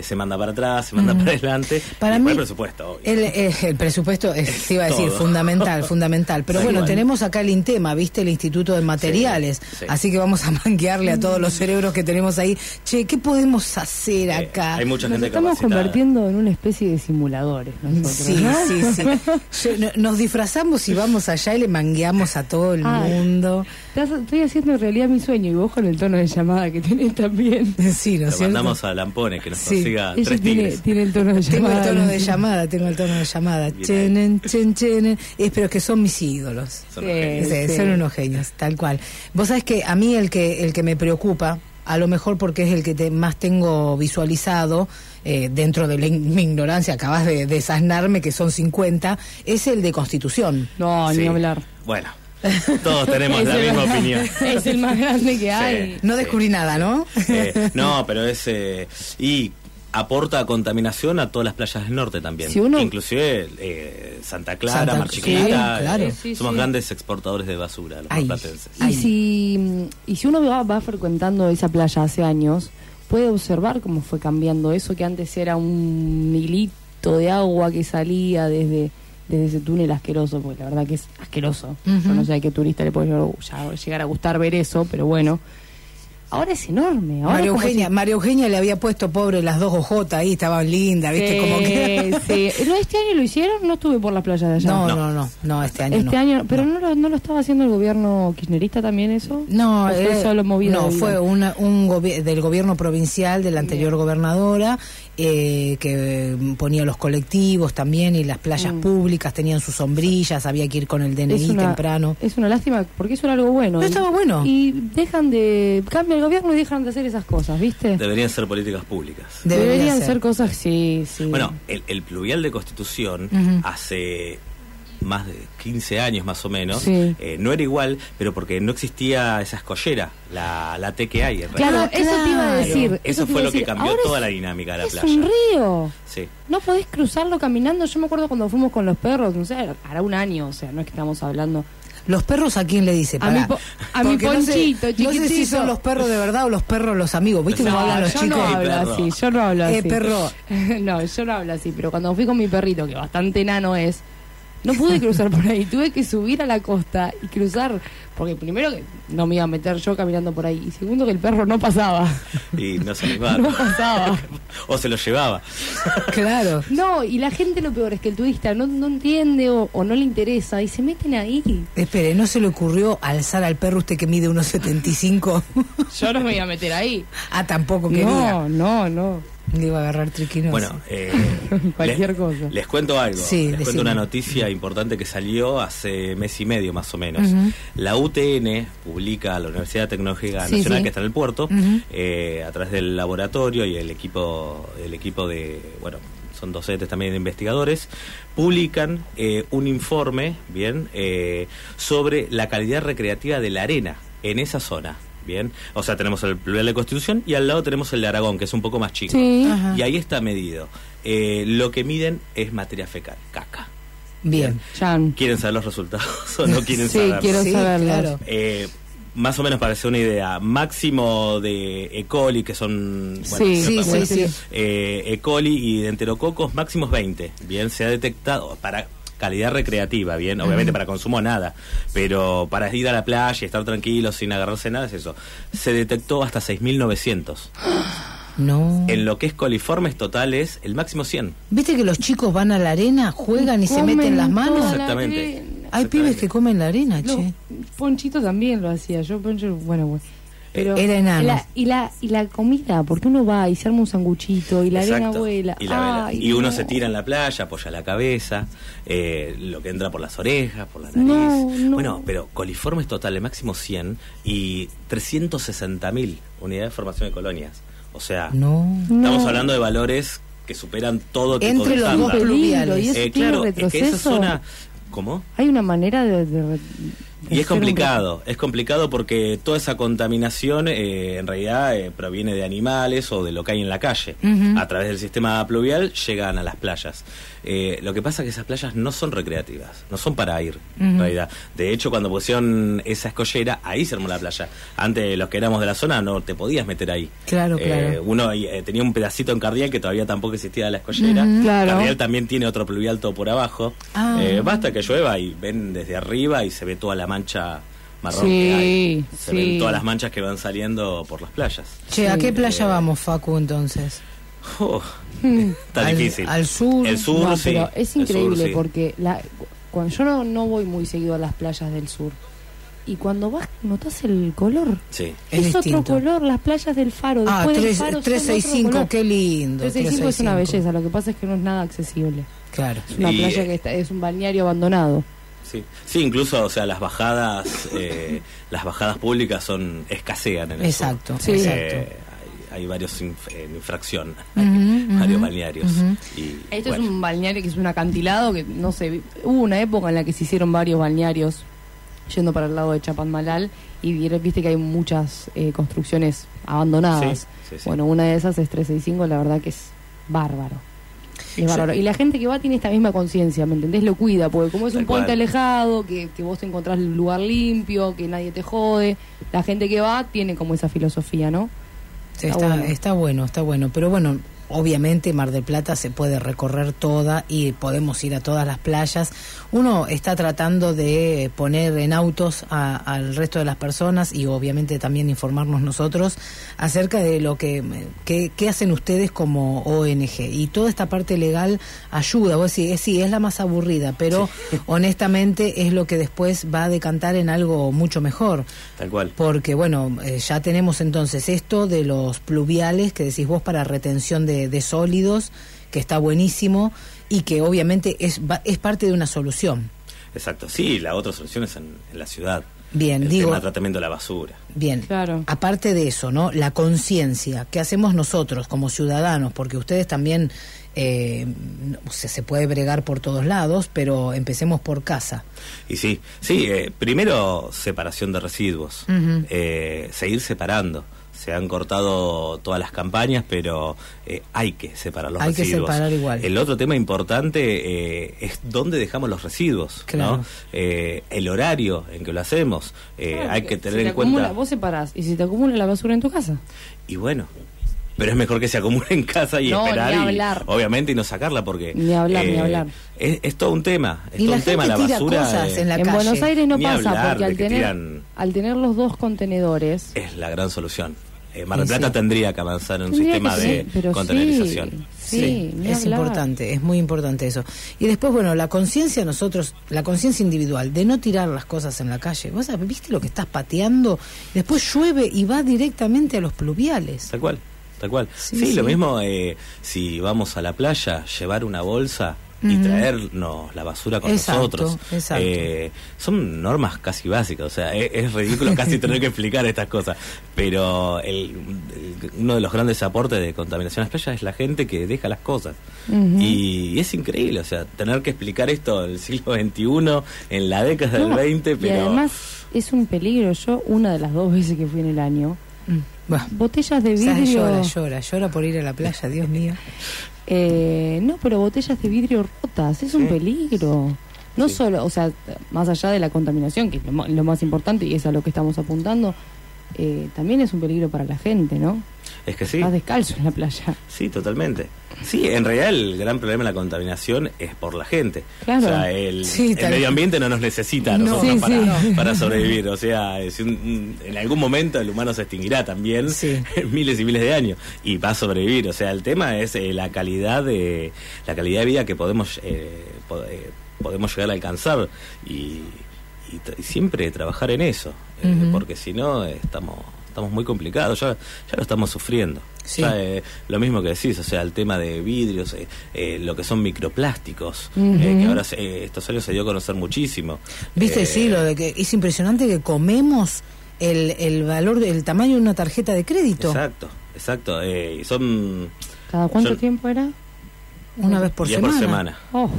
S12: se manda para atrás, se manda para adelante.
S6: Para mí-
S12: el presupuesto.
S6: El, el presupuesto es, te iba a decir,
S12: todo.
S6: fundamental, fundamental. Pero bueno, tenemos acá el INTEMA, ¿viste? El Instituto de Materiales.
S12: sí.
S6: Así que vamos a manquearle a todos los cerebros que tenemos ahí. Che, ¿qué podemos hacer acá?
S12: hay mucha
S4: Nos
S12: gente
S4: estamos
S12: capacitada.
S4: convirtiendo en una especie de simuladores nosotros,
S6: Sí,
S4: ¿no?
S6: sí, sí. Nos disfrazamos y vamos allá y le mangueamos a todo el
S4: Ay.
S6: mundo.
S4: Estás- Estoy haciendo realidad mi sueño y vos con el tono de llamada que tenés también.
S6: Sí, ¿no es
S12: Lo
S6: cierto?
S12: mandamos a Lampone que nos
S6: Sí.
S12: consiga
S4: Ella
S12: tres
S4: tiene,
S12: tigres.
S4: tiene el tono de
S6: Tengo
S4: llamada.
S6: el tono de llamada, tengo el tono de llamada. Chenen, chen, chenen. Es, pero que son mis ídolos.
S12: Son
S4: Sí,
S12: unos genios.
S6: Sí,
S4: sí.
S6: Son unos genios, tal cual. Vos sabés que a mí el que, el que me preocupa, a lo mejor porque es el que te- más tengo visualizado, eh, dentro de la in- mi ignorancia, acabas de desasnarme que son 50, es el de Constitución.
S4: No,
S12: Sí.
S4: ni hablar.
S12: Bueno, todos tenemos
S4: Es
S12: la misma
S4: más-
S12: opinión.
S4: Es el más grande que hay.
S6: No
S12: Sí.
S6: descubrí nada, ¿no?
S12: Eh, no, pero es... eh, y aporta contaminación a todas las playas del norte también.
S4: Si uno-
S12: Inclusive eh, Santa Clara,
S6: Santa-
S12: Mar Chiquita.
S6: sí, claro.
S12: eh,
S4: Sí,
S12: somos
S4: sí.
S12: grandes exportadores de basura, los
S6: Ay.
S12: marplatenses.
S4: Y si, y si uno va, va frecuentando esa playa hace años, puede observar cómo fue cambiando eso que antes era un hilito de agua que salía desde, desde ese túnel asqueroso, porque la verdad que es asqueroso. Yo no sé a qué turista le puede llegar, a gustar ver eso, pero bueno. Ahora es enorme. Ahora
S6: María Eugenia,
S4: si-
S6: María Eugenia le había puesto pobre las dos ojotas ahí, estaban lindas, ¿viste? Como que...
S4: Sí, sí. ¿No, ¿Este año lo hicieron? No estuve por las playas de allá.
S6: No,
S12: No.
S6: no, no, no, este año
S4: Este
S6: no.
S4: año, pero no. lo, no lo estaba haciendo el gobierno kirchnerista también eso.
S6: No,
S4: ¿O fue
S6: eh,
S4: solo movido
S6: no, fue una, un gobi- del gobierno provincial de la anterior gobernadora eh, que ponía los colectivos también y las playas
S4: Mm.
S6: públicas tenían sus sombrillas, había que ir con el DNI
S4: es una,
S6: temprano.
S4: Es una lástima porque eso era algo bueno.
S6: No
S4: Y-
S6: estaba bueno.
S4: Y dejan de. Cambia el gobierno y dejan de hacer esas cosas, ¿viste?
S12: Deberían ser políticas públicas.
S6: Debería
S4: Deberían
S6: ser.
S4: ser. cosas, sí, sí.
S12: Bueno, el, el pluvial de Constitución hace más de 15 años más o menos,
S4: Sí.
S12: eh, no era igual, pero porque no existía esa escollera, la, la T que hay en
S4: Claro,
S12: realidad.
S4: Eso te iba a
S6: claro.
S4: decir.
S12: Eso
S4: te iba
S12: fue lo que
S4: decir.
S12: cambió
S4: Ahora
S12: toda
S4: es-
S12: la dinámica de la
S4: es
S12: playa.
S4: un río.
S12: Sí.
S4: No podés cruzarlo caminando. Yo me acuerdo cuando fuimos con los perros, no sé, hará un año, o sea, no es que estamos hablando.
S6: Los perros a quién le dice,
S4: A mi
S6: Pará.
S4: po- a mi
S6: Porque no sé-
S4: Ponchito,
S6: no, sé si son los perros de verdad o los perros los amigos, ¿viste
S12: No,
S6: cómo hablan los
S4: yo
S6: chicos?
S4: no hablo así, yo no hablo así.
S6: Eh, perro.
S4: no, yo no hablo así, pero cuando fui con mi perrito, que bastante enano es, no pude cruzar por ahí, tuve que subir a la costa y cruzar, porque primero que no me iba a meter yo caminando por ahí, y segundo que el perro no pasaba,
S12: Y no se iba.
S4: no pasaba.
S12: o se lo llevaba.
S6: Claro.
S4: No, y la gente lo peor es que el turista no, no entiende o, o no le interesa y se meten ahí.
S6: Espere, ¿no se le ocurrió alzar al perro usted que mide unos 75?
S4: Yo no me iba a meter ahí.
S6: ah, tampoco quería.
S4: No, no, no.
S6: Le iba a agarrar triquinoso.
S12: Bueno, eh,
S4: Cualquier
S12: les,
S4: cosa.
S12: Les cuento algo.
S6: Sí,
S12: les
S6: decime.
S12: cuento una noticia importante que salió hace mes y medio más o menos. La UTN publica, la Universidad Tecnológica
S4: Sí,
S12: Nacional
S4: sí.
S12: que está en el puerto, eh, a través del laboratorio y el equipo, el equipo de, bueno, son docentes también de investigadores, publican eh, un informe, bien, eh, sobre la calidad recreativa de la arena en esa zona. Bien, o sea, tenemos el pluvial de Constitución y al lado tenemos el de Aragón, que es un poco más chico.
S4: Sí.
S12: Y ahí está medido. Eh, lo que miden es materia fecal, caca.
S6: Bien.
S4: Jan.
S12: ¿Quieren saber los resultados o no quieren
S4: Sí,
S12: saberlos?
S4: quiero
S6: Sí,
S4: saberlos.
S6: claro.
S12: Eh, más o menos para hacer una idea, máximo de E. coli, que son...
S4: Sí,
S6: sí,
S12: bueno,
S6: sí, sí.
S12: eh, E. coli y de enterococos, máximos 20. Bien, se ha detectado para calidad recreativa, bien, obviamente para consumo nada, pero para ir a la playa y estar tranquilo sin agarrarse nada es eso. Se detectó hasta 6.900.
S6: No.
S12: En lo que es coliformes totales, el máximo 100.
S6: ¿Viste que los chicos van a la arena, juegan y se meten las manos?
S4: la
S12: Exactamente.
S6: Hay pibes que comen la arena, che.
S4: Ponchito también lo hacía. Yo, Poncho, bueno, bueno. Pero
S6: Era enano.
S4: La, y, la, y la comida, porque uno va y se arma un sanguchito y la arena
S12: Exacto.
S4: vuela.
S12: Y, la vela.
S4: Ay,
S12: Y uno
S4: no.
S12: se tira en la playa, apoya la cabeza, eh, lo que entra por las orejas, por la nariz.
S4: No, no.
S12: Bueno, pero coliformes totales, máximo 100 y 360.000 unidades de formación de colonias. O sea,
S6: No.
S12: estamos
S4: No.
S12: hablando de valores que superan todo tipo
S6: Entre
S12: de
S6: los dos pluviales.
S12: Eh, claro, es que esa zona... ¿Cómo?
S4: Hay una manera de, de,
S12: Y es complicado, es complicado porque toda esa contaminación eh, en realidad eh, proviene de animales o de lo que hay en la calle. A través del sistema pluvial llegan a las playas. Eh, lo que pasa es que esas playas no son recreativas, no son para ir, en
S6: Ujú.
S12: realidad. De hecho, cuando pusieron esa escollera, ahí se armó la playa. Antes, los que éramos de la zona, no te podías meter ahí.
S6: Claro,
S12: Eh,
S6: claro.
S12: uno eh, tenía un pedacito en Cardial que todavía tampoco existía la escollera.
S6: Claro.
S12: Cardial también tiene otro pluvial todo por abajo.
S6: Ah.
S12: Eh, basta que llueva y ven desde arriba y se ve toda la mancha marrón
S4: Sí,
S12: que hay. Se
S4: sí.
S12: ven todas las manchas que van saliendo por las playas.
S6: Che, ¿a qué playa vamos, Facu, entonces?
S12: Oh, está
S6: Al-
S12: difícil.
S6: al sur.
S12: El sur,
S4: No,
S12: sí.
S4: pero es
S12: sur,
S4: increíble
S12: sí.
S4: porque la, cuando yo no, no voy muy seguido a las playas del sur y cuando vas notas el color.
S12: Sí.
S6: Es
S4: Es, otro color, las playas del faro.
S6: Ah,
S4: Después del
S6: tres-
S4: faro son
S6: 365,
S4: otro color.
S6: qué lindo.
S4: 365 es una
S6: 365.
S4: belleza, lo que pasa es que no es nada accesible.
S6: Claro.
S4: Es una
S12: Y,
S4: playa
S12: eh,
S4: que está, es un balneario abandonado.
S12: Sí. sí, incluso, o sea, las bajadas, eh, las bajadas públicas son escasean en el
S6: Exacto,
S12: sur.
S6: Sí.
S12: Eh,
S6: exacto.
S12: Hay, varios inf- en infracción, varios balnearios. Y,
S4: Esto
S12: bueno,
S4: es un balneario que es un acantilado que no sé, hubo una época en la que se hicieron varios balnearios yendo para el lado de Chapadmalal y viste que hay muchas eh, construcciones abandonadas.
S12: Sí, sí, sí.
S4: Bueno, una de esas es 365, la verdad que es bárbaro. Es bárbaro. Y la gente que va tiene esta misma conciencia, ¿me entendés? Lo cuida, porque como es
S12: Tal
S4: un puente
S12: cual.
S4: alejado, que, que vos te encontrás el lugar limpio, que nadie te jode, la gente que va tiene como esa filosofía, ¿no? Está
S6: está,
S4: bueno.
S6: está bueno, está bueno. Pero bueno, obviamente Mar del Plata se puede recorrer toda y podemos ir a todas las playas. Uno está tratando de poner en autos a- al resto de las personas y obviamente también informarnos nosotros acerca de lo que, que, que hacen ustedes como ONG. Y toda esta parte legal ayuda. Vos decís, eh, sí, es la más aburrida, pero honestamente es lo que después va a decantar en algo mucho mejor.
S12: tal cual.
S6: Porque, bueno, eh, ya tenemos entonces esto de los pluviales que decís vos para retención de, de sólidos, que está buenísimo y que obviamente es, va- es parte de una solución.
S12: Exacto. Sí, la otra solución es en, en la ciudad.
S6: Bien,
S12: el
S6: digo,
S12: tema del tratamiento de la basura.
S6: bien.
S4: Claro.
S6: Aparte de eso, ¿no? La conciencia, ¿qué hacemos nosotros como ciudadanos? Porque ustedes también, eh, sé, se puede bregar por todos lados, pero empecemos por casa.
S12: Y sí, sí, eh, primero separación de residuos, eh, seguir separando. Se han cortado todas las campañas, pero eh, hay que separar los
S6: Hay que
S12: residuos.
S6: separar igual.
S12: El otro tema importante eh, es dónde dejamos los residuos,
S6: Claro.
S12: ¿no? Eh, el horario en que lo hacemos. Eh,
S4: Claro,
S12: hay que tener
S4: si te
S12: en cuenta.
S4: acumula- vos separás y si te acumula la basura en tu casa.
S12: Y bueno, pero es mejor que se acumule en casa y
S4: No,
S12: esperar
S4: ni
S12: y
S4: hablar.
S12: obviamente y no sacarla porque eh,
S4: Ni hablar, ni hablar.
S12: Es, es todo un tema, es
S6: Y
S12: todo
S6: la
S12: un tema la
S6: gente tira
S12: basura.
S6: cosas
S12: eh,
S6: en la
S4: en
S6: calle.
S4: Buenos Aires no
S12: Ni
S4: pasa porque
S12: de
S4: al
S12: que
S4: tener,
S12: tiran-
S4: al tener los dos contenedores
S12: es la gran solución. Eh, Mar del
S6: Sí,
S12: Plata
S6: sí.
S12: tendría que avanzar en un
S4: Tendría
S12: sistema
S4: que
S12: de
S4: ser, pero
S12: containerización.
S4: Sí, sí, ni
S6: es
S4: hablar.
S6: importante, es muy importante eso. Y después, bueno, la conciencia nosotros, la conciencia individual de no tirar las cosas en la calle. ¿Vos sabés, viste lo que estás pateando? Después llueve y va directamente a los pluviales.
S12: Tal cual, tal cual.
S6: Sí,
S12: Sí,
S6: sí.
S12: lo mismo eh, si vamos a la playa, llevar una bolsa y traernos la basura con
S6: Exacto,
S12: nosotros.
S6: exacto.
S12: Eh, son normas casi básicas, o sea, es, es ridículo casi tener que explicar estas cosas, pero el- el- uno de los grandes aportes de contaminación a las playas es la gente que deja las cosas. Y, es increíble, o sea, tener que explicar esto en el siglo XXI, en la década
S4: No,
S12: del XX, pero...
S4: Y además es un peligro. Yo, una de las dos veces que fui en el año.
S6: Bah,
S4: botellas de
S6: ¿sabes?
S4: vidrio.
S6: llora, llora, llora por ir a la playa, Dios mío.
S4: Eh, no, pero botellas de vidrio rotas, es un peligro. No
S12: Sí.
S4: solo, o sea, más allá de la contaminación, que es lo, lo más importante y es a lo que estamos apuntando, eh, también es un peligro para la gente, ¿no?
S12: Es que sí.
S4: Estás descalzo en la playa.
S12: Sí, totalmente. Sí, en realidad el gran problema de la contaminación es por la gente.
S4: Claro.
S12: O sea, el,
S6: Sí,
S12: el medio ambiente no nos necesita a
S6: No.
S12: nosotros
S6: Sí,
S12: para,
S4: sí.
S12: para sobrevivir. O sea, si un- en algún momento el humano se extinguirá también
S6: Sí.
S12: en miles y miles de años y va a sobrevivir. O sea, el tema es eh, la calidad de la calidad de vida que podemos eh, eh, podemos llegar a alcanzar y, y y siempre trabajar en eso, eh, porque si no estamos estamos muy complicados. Ya ya lo estamos sufriendo.
S6: Sí.
S12: Ya, eh, lo mismo que decís, o sea, el tema de vidrios, eh, eh, lo que son microplásticos, eh, que ahora se- eh, estos años se dio a conocer muchísimo.
S6: Viste,
S12: Eh,
S6: sí, lo de que es impresionante que comemos el, el valor, el tamaño de una tarjeta de crédito.
S12: Exacto, exacto. eh, y son
S4: ¿Cada cuánto tiempo era?
S6: Una vez por
S12: día
S6: semana.
S12: por semana.
S4: Oh,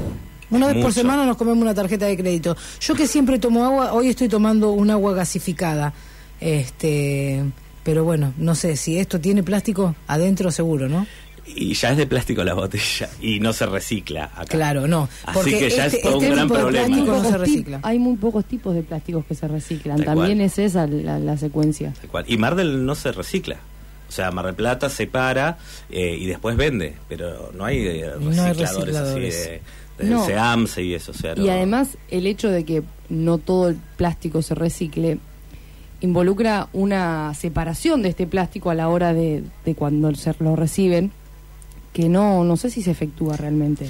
S6: Una vez por semana nos comemos una tarjeta de crédito. Yo que siempre tomo agua, hoy estoy tomando un agua gasificada. Este, pero bueno, no sé si esto tiene plástico adentro seguro, ¿no?
S12: Y ya es de plástico la botella y no se recicla acá.
S6: Claro, no.
S12: Así
S6: Porque
S12: que ya
S6: este-
S12: es todo
S6: este
S12: un gran problema.
S6: no se recicla.
S4: hay muy pocos tipos de plásticos que se reciclan.
S12: Tal
S4: También
S12: cual.
S4: es esa la, la secuencia.
S12: Tal cual. Y Mar del no se recicla. O sea, Mar del Plata separa eh, y después vende, pero no hay eh,
S6: No hay
S12: recicladores, así
S6: recicladores.
S12: de, de
S4: No.
S12: SEAMSE y eso. O sea,
S4: Y
S12: no-
S4: además el hecho de que no todo el plástico se recicle involucra una separación de este plástico a la hora de, de cuando se lo reciben que no no sé si se efectúa realmente.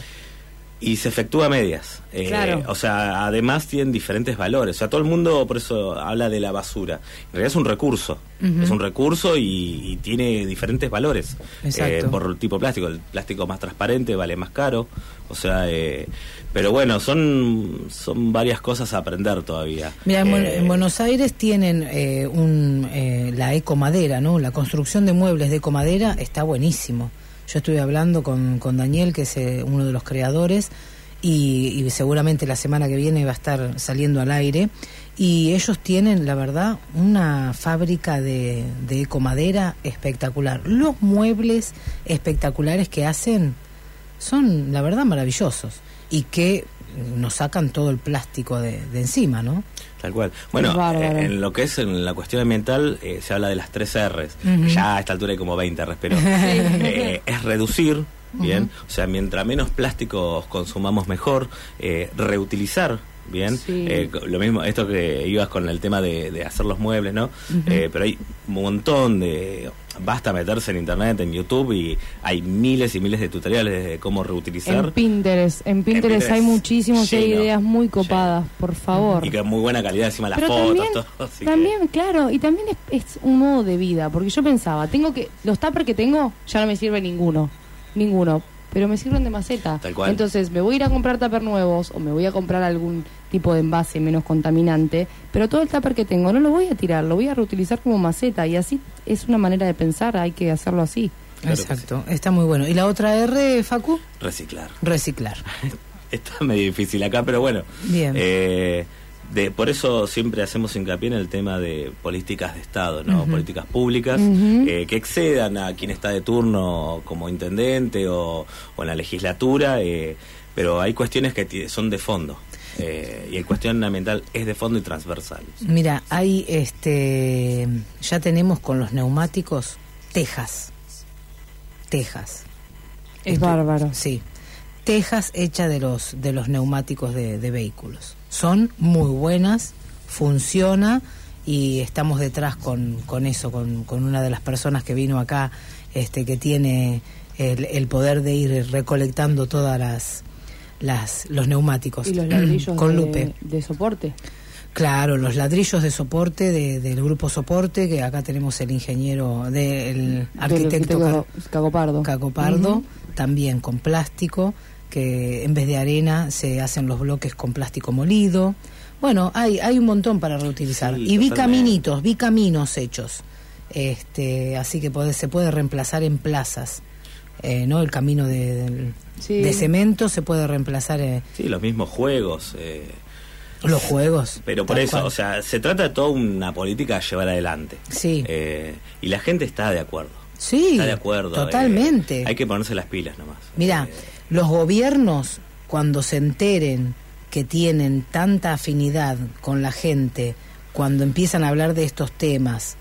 S12: Y se efectúa a medias. Eh,
S4: Claro.
S12: O sea, además tienen diferentes valores. O sea, todo el mundo por eso habla de la basura. En realidad es un recurso. Es un recurso y, y tiene diferentes valores.
S6: Exacto.
S12: Eh, por el tipo de plástico. El plástico más transparente vale más caro. O sea, eh, pero bueno, son, son varias cosas a aprender todavía.
S6: Mira,
S12: Eh,
S6: en Buenos Aires tienen eh, un, eh, la ecomadera, ¿no? La construcción de muebles de ecomadera está buenísimo. Yo estuve hablando con, con Daniel, que es eh, uno de los creadores, y, y seguramente la semana que viene va a estar saliendo al aire. Y ellos tienen, la verdad, una fábrica de, de ecomadera espectacular. Los muebles espectaculares que hacen son, la verdad, maravillosos. Y que nos sacan todo el plástico de, de encima, ¿no?
S12: Tal cual. Bueno, eh, en lo que es en la cuestión ambiental eh, se habla de las tres R's. Ya a esta altura hay como 20 R's, pero eh, es reducir, bien. O sea, mientras menos plásticos consumamos mejor, eh, reutilizar. Bien,
S4: Sí.
S12: Eh, lo mismo, esto que ibas con el tema de, de hacer los muebles, ¿no? Eh, pero hay un montón de. Basta meterse en internet, en YouTube, y hay miles y miles de tutoriales de cómo reutilizar.
S4: En Pinterest, en Pinterest,
S12: Pinterest,
S4: hay muchísimos hay
S12: lleno,
S4: ideas muy copadas, por favor.
S12: Y que muy buena calidad encima las
S4: Pero
S12: fotos,
S4: también,
S12: todo. así que-
S4: también, claro, y también es, es un modo de vida, porque yo pensaba, tengo que los tuppers que tengo ya no me sirve ninguno, ninguno, pero me sirven de maceta.
S12: Tal cual.
S4: Entonces me voy a ir a comprar tupper nuevos o me voy a comprar algún tipo de envase menos contaminante, pero todo el tupper que tengo no lo voy a tirar, lo voy a reutilizar como maceta y así es una manera de pensar, hay que hacerlo así.
S12: Claro
S6: Exacto, está muy bueno. ¿Y la otra R, Facu?
S12: Reciclar.
S6: Reciclar.
S12: Está medio difícil acá, pero bueno.
S6: Bien.
S12: Eh, de, por eso siempre hacemos hincapié en el tema de políticas de Estado, ¿no? Políticas públicas eh, que excedan a quien está de turno como intendente o, o en la legislatura, eh, pero hay cuestiones que son de fondo. eh, y el cuestión ambiental es de fondo y transversal.
S6: Mira, hay este. Ya tenemos con los neumáticos tejas. Tejas.
S4: Es
S6: Esto-
S4: bárbaro.
S6: Sí. Tejas hechas de los, de los neumáticos de, de vehículos. Son muy buenas, funciona y estamos detrás con, con eso, con, con una de las personas que vino acá, este, que tiene el, el poder de ir recolectando todas las, las los neumáticos.
S4: Y los ladrillos
S6: con
S4: de,
S6: Lupe.
S4: de soporte.
S6: Claro, los ladrillos de soporte de- del grupo soporte, que acá tenemos el ingeniero, del Car-
S4: arquitecto Cacopardo.
S6: Cacopardo,
S4: Ujú.
S6: también con plástico, que en vez de arena se hacen los bloques con plástico molido. Bueno, hay, hay un montón para reutilizar.
S12: Sí,
S6: y vi caminitos, vi caminos hechos. Este, así que puede- se puede reemplazar en plazas. Eh, ¿no? El camino de, del-
S4: Sí.
S6: de cemento se puede reemplazar en
S12: Sí, los mismos juegos. eh,
S6: los juegos.
S12: Pero por eso,
S6: cual.
S12: o sea, se trata de toda una política a llevar adelante.
S6: Sí.
S12: Eh, y la gente está de acuerdo.
S6: Sí,
S12: está de acuerdo. eh,
S6: totalmente.
S12: hay que ponerse las pilas nomás.
S6: Mira,
S12: Eh,
S6: los gobiernos cuando se enteren que tienen tanta afinidad con la gente, cuando empiezan a hablar de estos temas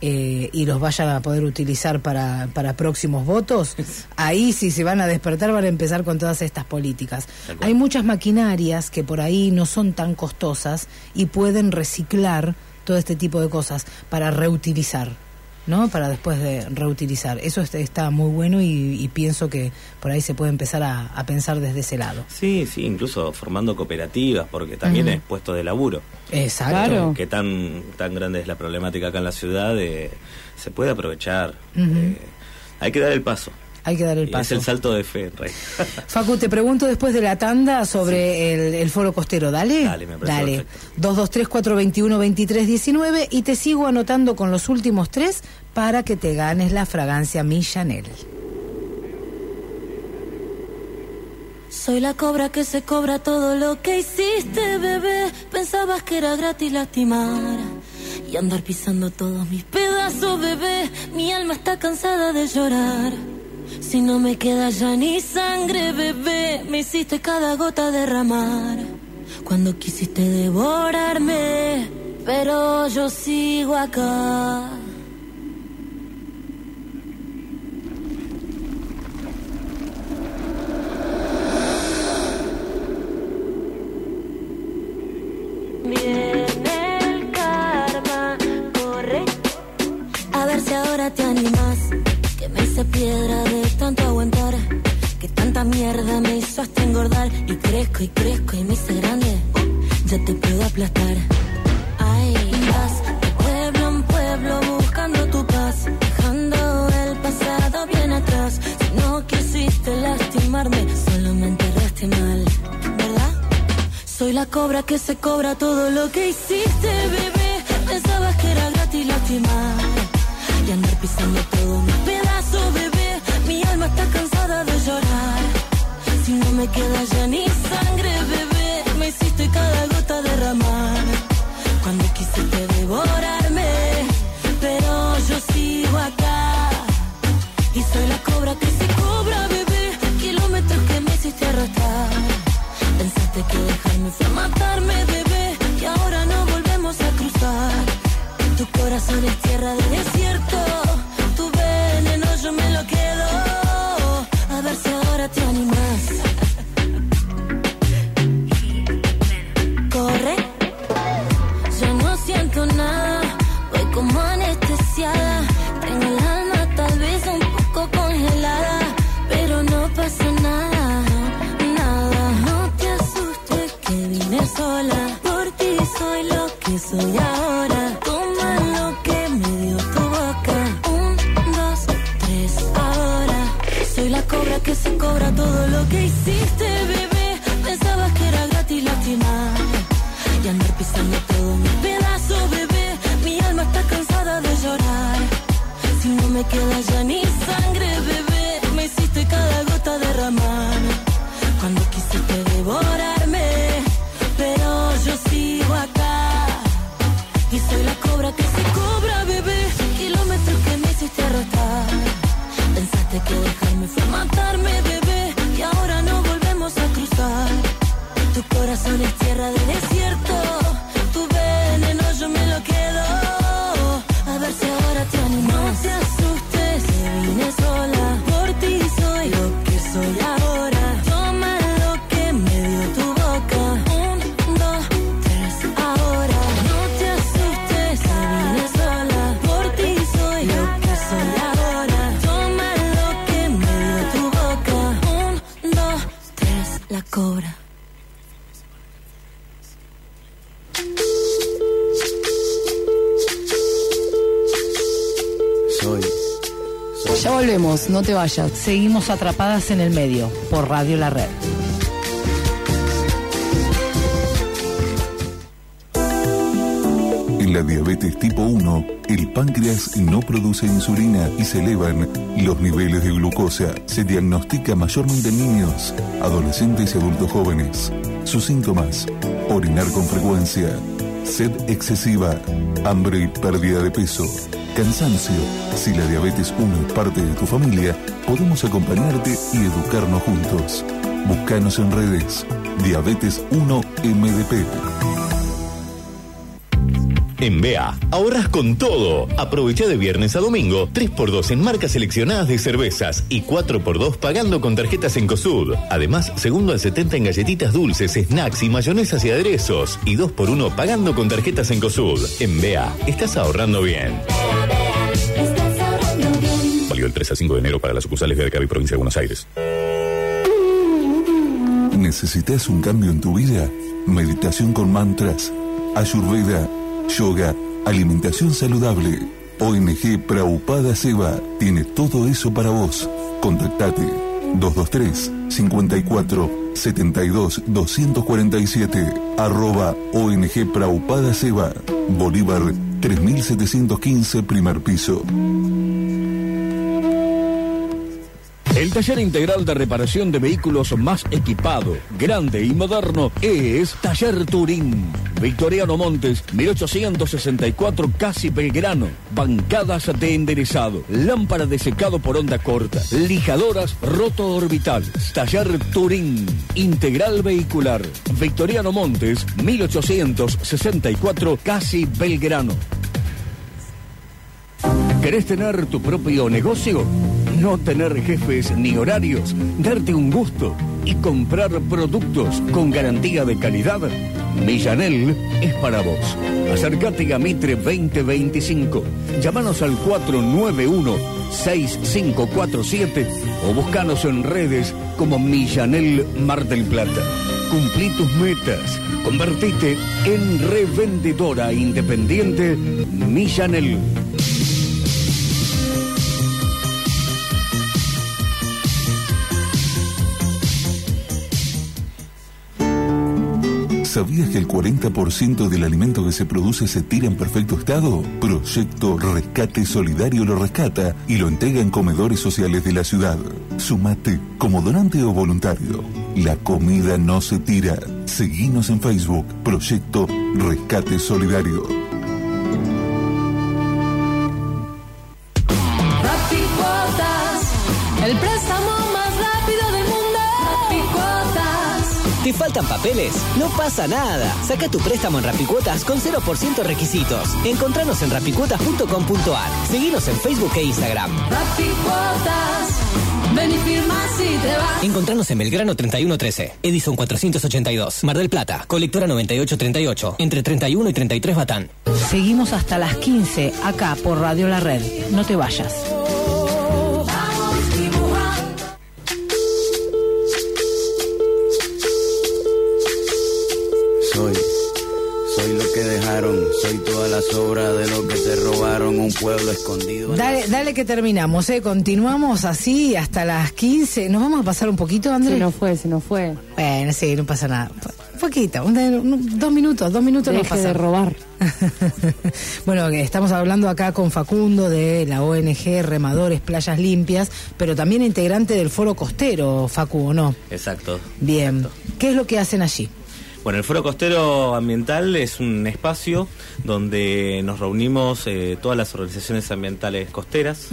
S6: eh, y los vayan a poder utilizar para, para próximos votos, ahí sí se van a despertar, van a empezar con todas estas políticas. Hay muchas maquinarias que por ahí no son tan costosas y pueden reciclar todo este tipo de cosas para reutilizar. ¿No? Para después de reutilizar. Eso está, está muy bueno y, y pienso que por ahí se puede empezar a, a pensar desde ese lado.
S12: Sí, sí, incluso formando cooperativas, porque también es puesto de laburo.
S6: Exacto.
S4: Claro.
S12: Que tan, tan grande es la problemática acá en la ciudad, eh, se puede aprovechar. Eh, hay que dar el paso.
S6: Hay que dar el paso.
S12: Es el salto de fe, Rey.
S6: Facu, te pregunto después de la tanda sobre el, el foro costero. Dale.
S12: Dale, me
S6: Dale.
S12: perfecto.
S6: 223-421-2319 y te sigo anotando con los últimos tres para que te ganes la fragancia Mi Chanel.
S5: Soy la cobra que se cobra todo lo que hiciste, bebé. Pensabas que era gratis lastimar y andar pisando todos mis pedazos, bebé. Mi alma está cansada de llorar. Si no me queda ya ni sangre, bebé, me hiciste cada gota derramar. Cuando quisiste devorarme, pero yo sigo acá. Crezco y crezco y me hice grande. Ya te puedo aplastar. Ay, vas de pueblo en pueblo buscando tu paz. Dejando el pasado bien atrás. Si no quisiste lastimarme, solo me enterraste mal. ¿Verdad? Soy la cobra que se cobra todo lo que hiciste, bebé. Pensabas que era gratis lastimar y andar pisando todo mis pedazos, bebé. Mi alma está cansada de llorar. Si no me queda ya ni no te
S6: vayas. Seguimos atrapadas en el medio por Radio La Red.
S1: En la diabetes tipo 1, el páncreas no produce insulina y se elevan los niveles de glucosa. Se diagnostica mayormente en niños, adolescentes y adultos jóvenes. Sus síntomas, orinar con frecuencia, sed excesiva, hambre y pérdida de peso, cansancio. Si la diabetes 1 es parte de tu familia, podemos acompañarte y educarnos juntos. Búscanos en redes. Diabetes 1 MDP.
S8: En BEA, ahorras con todo. Aprovecha de viernes a domingo 3x2 en marcas seleccionadas de cervezas y 4x2 pagando con tarjetas en COSUD. Además, segundo al 70 en galletitas dulces, snacks y mayonesas y aderezos. Y 2x1 pagando con tarjetas en COSUD. En BEA, estás ahorrando bien. Válido el 3 a 5 de enero para las sucursales de Arcabi, provincia de Buenos Aires.
S1: ¿Necesitas un cambio en tu vida? Meditación con mantras, ayurveda, yoga, alimentación saludable. ONG Praupada Seva tiene todo eso para vos. Contactate 223 54 72 247 arroba ONG Praupada Seva Bolívar 3715 primer piso.
S13: El taller integral de reparación de vehículos más equipado, grande y moderno es Taller Turín. Victoriano Montes, 1864 Casi Belgrano. Bancadas de enderezado, lámpara de secado por onda corta, lijadoras roto orbitales. Taller Turín, integral vehicular. Victoriano Montes, 1864 Casi Belgrano. ¿Querés tener tu propio negocio? No tener jefes ni horarios, darte un gusto y comprar productos con garantía de calidad. Millanel es para vos. Acércate a Mitre 2025. Llámanos al 491-6547 o buscanos en redes como Millanel Mar del Plata. Cumplí tus metas. Convertite en revendedora independiente Millanel.
S1: ¿Sabías que el 40% del alimento que se produce se tira en perfecto estado? Proyecto Rescate Solidario lo rescata y lo entrega en comedores sociales de la ciudad. Sumate como donante o voluntario. La comida no se tira. Seguinos en Facebook. Proyecto Rescate Solidario.
S14: ¿Te faltan papeles? No pasa nada. Saca tu préstamo en Rapicuotas con 0% requisitos. Encontranos en rapicuotas.com.ar. Seguinos en Facebook e Instagram.
S3: Rapicuotas. Ven y firma si te vas.
S14: Encontranos en Belgrano 3113, Edison 482, Mar del Plata, colectora 9838, entre 31 y 33 Batán.
S6: Seguimos hasta las 15 acá por Radio La Red. No te vayas.
S2: Soy toda la sobra de lo que se robaron, un pueblo escondido.
S6: Dale, dale que terminamos, ¿eh? Continuamos así hasta las 15. ¿Nos vamos a pasar un poquito, Andrés?
S4: Se nos fue, se nos fue.
S6: Bueno, sí, no pasa nada. Un poquito, un- un- dos minutos, dos minutos nos
S4: Deje de robar.
S6: bueno, estamos hablando acá con Facundo de la ONG Remadores Playas Limpias, pero también integrante del Foro Costero, Facu, ¿o no?
S12: Exacto.
S6: Bien. ¿Qué es lo que hacen allí?
S12: Bueno, el Foro Costero Ambiental es un espacio donde nos reunimos eh, todas las organizaciones ambientales costeras.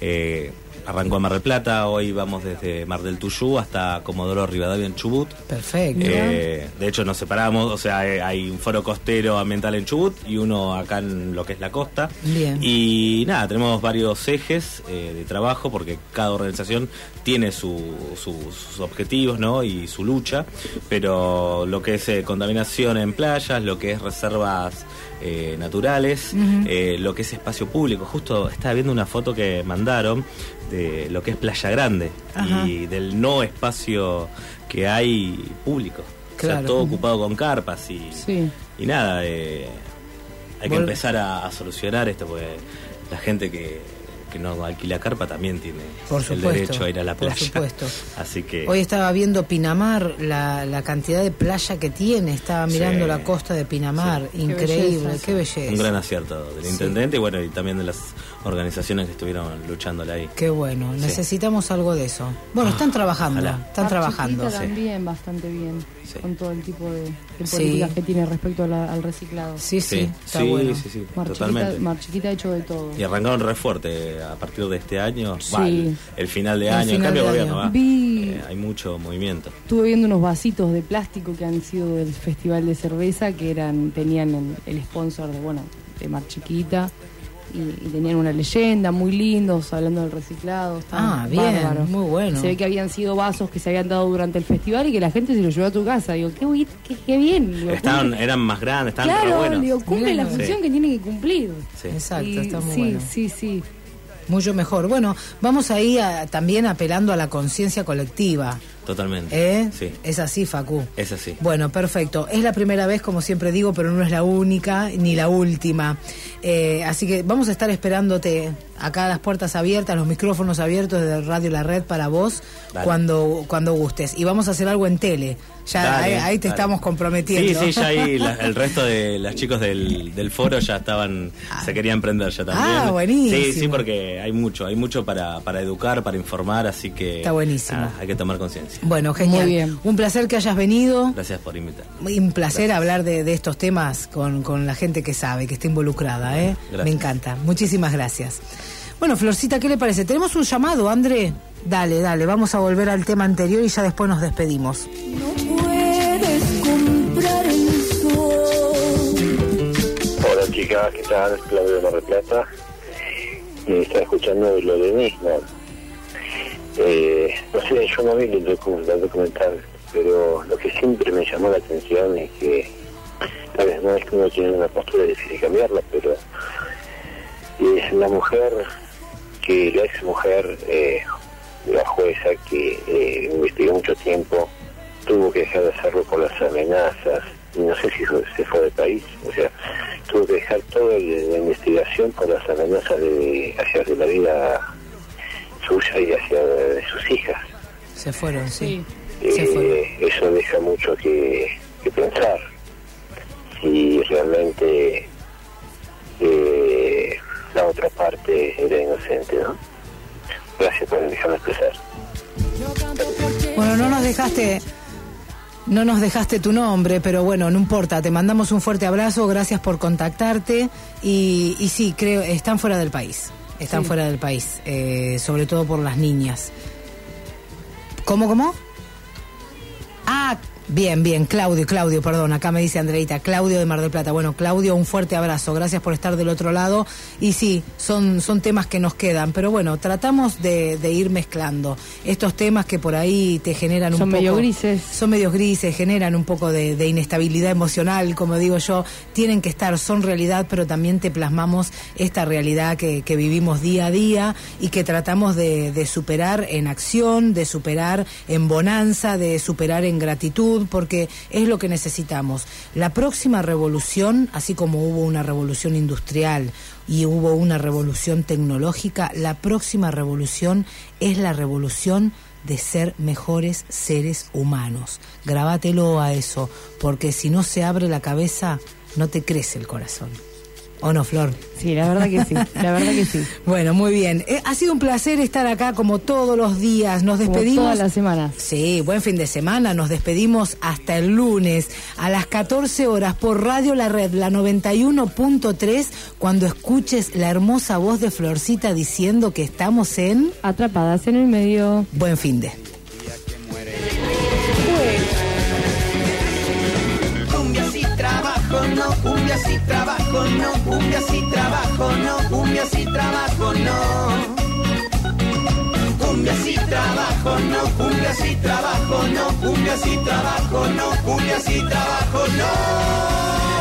S12: Eh, arrancó en Mar del Plata, hoy vamos desde Mar del Tuyú hasta Comodoro Rivadavia en Chubut.
S6: Perfecto.
S12: Eh, de hecho nos separamos, o sea, eh, hay un foro costero ambiental en Chubut y uno acá en lo que es la costa.
S6: Bien.
S12: Y nada, tenemos varios ejes eh, de trabajo porque cada organización tiene su- su- sus objetivos ¿no? y su lucha, pero lo que es eh, contaminación en playas, lo que es reservas eh, naturales, eh, lo que es espacio público. Justo estaba viendo una foto que mandaron de lo que es Playa Grande
S15: Ajá.
S12: y del no espacio que hay público. O sea,
S6: Claro.
S12: todo ocupado con carpas y,
S4: Sí.
S12: y nada, eh, hay que empezar a, a solucionar esto porque la gente que, que no alquila carpa también tiene
S6: Por
S12: el
S6: supuesto,
S12: derecho a ir a la
S6: por
S12: playa.
S6: supuesto.
S12: Así que
S6: Hoy estaba viendo Pinamar, la, la cantidad de playa que tiene. Estaba mirando
S12: Sí.
S6: la costa de Pinamar.
S12: Sí.
S6: Increíble,
S12: belleza.
S6: qué belleza.
S12: un gran acierto del
S6: Sí.
S12: intendente y bueno, y también de las organizaciones que estuvieron luchándole ahí.
S6: Qué bueno,
S12: Sí.
S6: necesitamos algo de eso. Bueno, están trabajando,
S12: ojalá.
S6: están
S4: Mar
S6: trabajando.
S4: Chiquita también bastante bien con todo el tipo de, de
S6: Sí.
S4: políticas que tiene respecto a la- al reciclado.
S6: Sí,
S12: sí, está Sí, bueno. sí, sí,
S4: Mar
S12: totalmente.
S4: Chiquita, Mar Chiquita ha hecho de todo.
S12: Y arrancaron re fuerte a partir de este año,
S4: Sí.
S12: va, el, el final de
S4: El
S12: año,
S4: final
S12: cambio de gobierno,
S4: año.
S12: va.
S4: Vi-
S12: Eh, hay mucho movimiento.
S4: Estuve viendo unos vasitos de plástico que han sido del festival de cerveza que eran tenían el, el sponsor de bueno de Mar Chiquita y, y tenían una leyenda muy lindos hablando del reciclado. estaban
S6: Ah, bien,
S4: bárbaros.
S6: muy bueno.
S4: Se ve que habían sido vasos que se habían dado durante el festival y que la gente se los llevó a tu casa. Digo, qué, qué, qué bien. Digo,
S12: Estaban, eran más grandes, estaban
S4: claro,
S12: buenos.
S4: digo, cumple la
S12: Sí.
S4: función que tiene que cumplir.
S12: Sí.
S6: Exacto,
S4: Y
S6: está muy
S4: sí,
S6: bueno.
S4: sí, sí.
S6: Mucho mejor. Bueno, vamos ahí a- también apelando a la conciencia colectiva.
S12: Totalmente.
S6: ¿Eh?
S12: Sí,
S6: Es así, Facu.
S12: es así.
S6: Bueno, perfecto. Es la primera vez, como siempre digo, pero no es la única ni la última. Eh, así que vamos a estar esperándote acá las puertas abiertas, los micrófonos abiertos de Radio La Red para vos
S12: Dale.
S6: cuando cuando gustes. Y vamos a hacer algo en tele. Ya
S12: Dale,
S6: ahí, ahí te
S12: dale.
S6: estamos comprometiendo.
S12: Sí, sí, ya ahí la- el resto de los chicos del, del foro ya estaban, se querían prender ya también.
S6: Ah, buenísimo.
S12: Sí, sí, porque hay mucho, hay mucho para, para educar, para informar, así que
S6: Está buenísimo.
S12: hay que tomar conciencia.
S6: Bueno, genial.
S4: Muy bien.
S6: Un placer que hayas venido.
S12: Gracias por invitar.
S6: Un placer hablar de, de estos temas con, con la gente que sabe, que está involucrada. ¿eh?
S12: Gracias.
S6: Me encanta. Muchísimas gracias. Bueno, Florcita, ¿qué le parece? Tenemos un llamado, André. Dale, dale, vamos a volver al tema anterior y ya después nos despedimos.
S3: Puedes comprar el sol.
S15: Hola chicas, ¿qué tal? Claudio de Mar del Plata. Eh, estaba escuchando lo de Nisman. Eh, no sé, yo no vi el documental, pero lo que siempre me llamó la atención es que, tal vez no es que uno tiene una postura difícil cambiarla, pero es la mujer que la ex mujer, eh, la jueza que eh, investigó mucho tiempo, tuvo que dejar de hacerlo por las amenazas, y no sé si se fue del país, o sea, tuvo que dejar toda la investigación por las amenazas de, hacia de la vida suya y hacia de sus hijas.
S6: Se fueron, sí.
S15: Eh, eso deja mucho que, que pensar. Si realmente eh, la otra parte era inocente, ¿no? Gracias por dejarme expresar.
S6: Bueno, no nos dejaste. No nos dejaste tu nombre, pero bueno, no importa. Te mandamos un fuerte abrazo, gracias por contactarte. Y, y sí, creo, están fuera del país. Están
S4: Sí.
S6: fuera del país, eh, sobre todo por las niñas. ¿Cómo, cómo? Ah, bien, bien, Claudio, Claudio, perdón, acá me dice Andreita, Claudio de Mar del Plata. Bueno, Claudio, un fuerte abrazo, gracias por estar del otro lado. Y sí, son, son temas que nos quedan, pero bueno, tratamos de, de ir mezclando estos temas que por ahí te generan un
S4: Son
S6: poco...
S4: medio grises.
S6: Son medios grises, generan un poco de, de inestabilidad emocional, como digo yo, tienen que estar, son realidad, pero también te plasmamos esta realidad que, que vivimos día a día y que tratamos de, de superar en acción, de superar en bonanza, de superar en gratitud, porque es lo que necesitamos. La próxima revolución, así como hubo una revolución industrial, y hubo una revolución tecnológica, la próxima revolución es la revolución de ser mejores seres humanos. Grábatelo a eso, porque si no se abre la cabeza, no te crece el corazón. ¿O no, Flor?
S4: Sí, la verdad que sí, la verdad que sí.
S6: Bueno, muy bien. Eh, ha sido un placer estar acá como todos los días. Nos
S4: Como
S6: despedimos.
S4: todas las semanas.
S6: Sí, buen fin de semana. Nos despedimos hasta el lunes a las 14 horas por Radio La Red, la 91.3, cuando escuches la hermosa voz de Florcita diciendo que estamos en...
S4: Atrapadas en el medio.
S6: Buen fin de.
S7: Cumbia si trabajo, no, cumbia si trabajo, no, cumbia si trabajo, no. Cumbia si trabajo, no, cumbia si trabajo, no, cumbia si trabajo, no, cumbia si trabajo, no.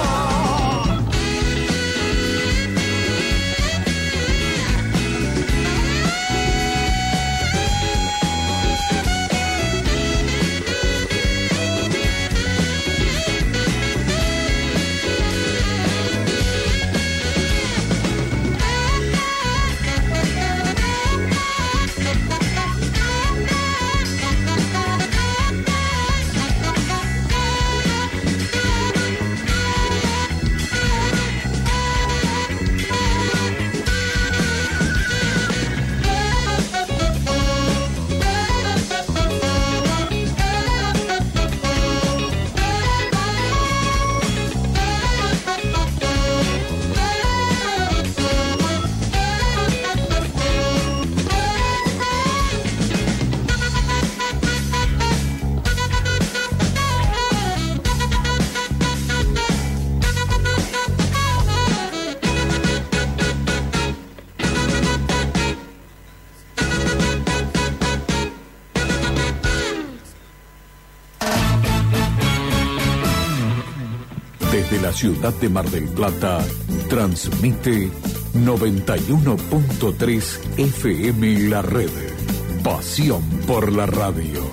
S1: Ciudad de Mar del Plata, transmite 91.3 FM La Red. Pasión por la radio.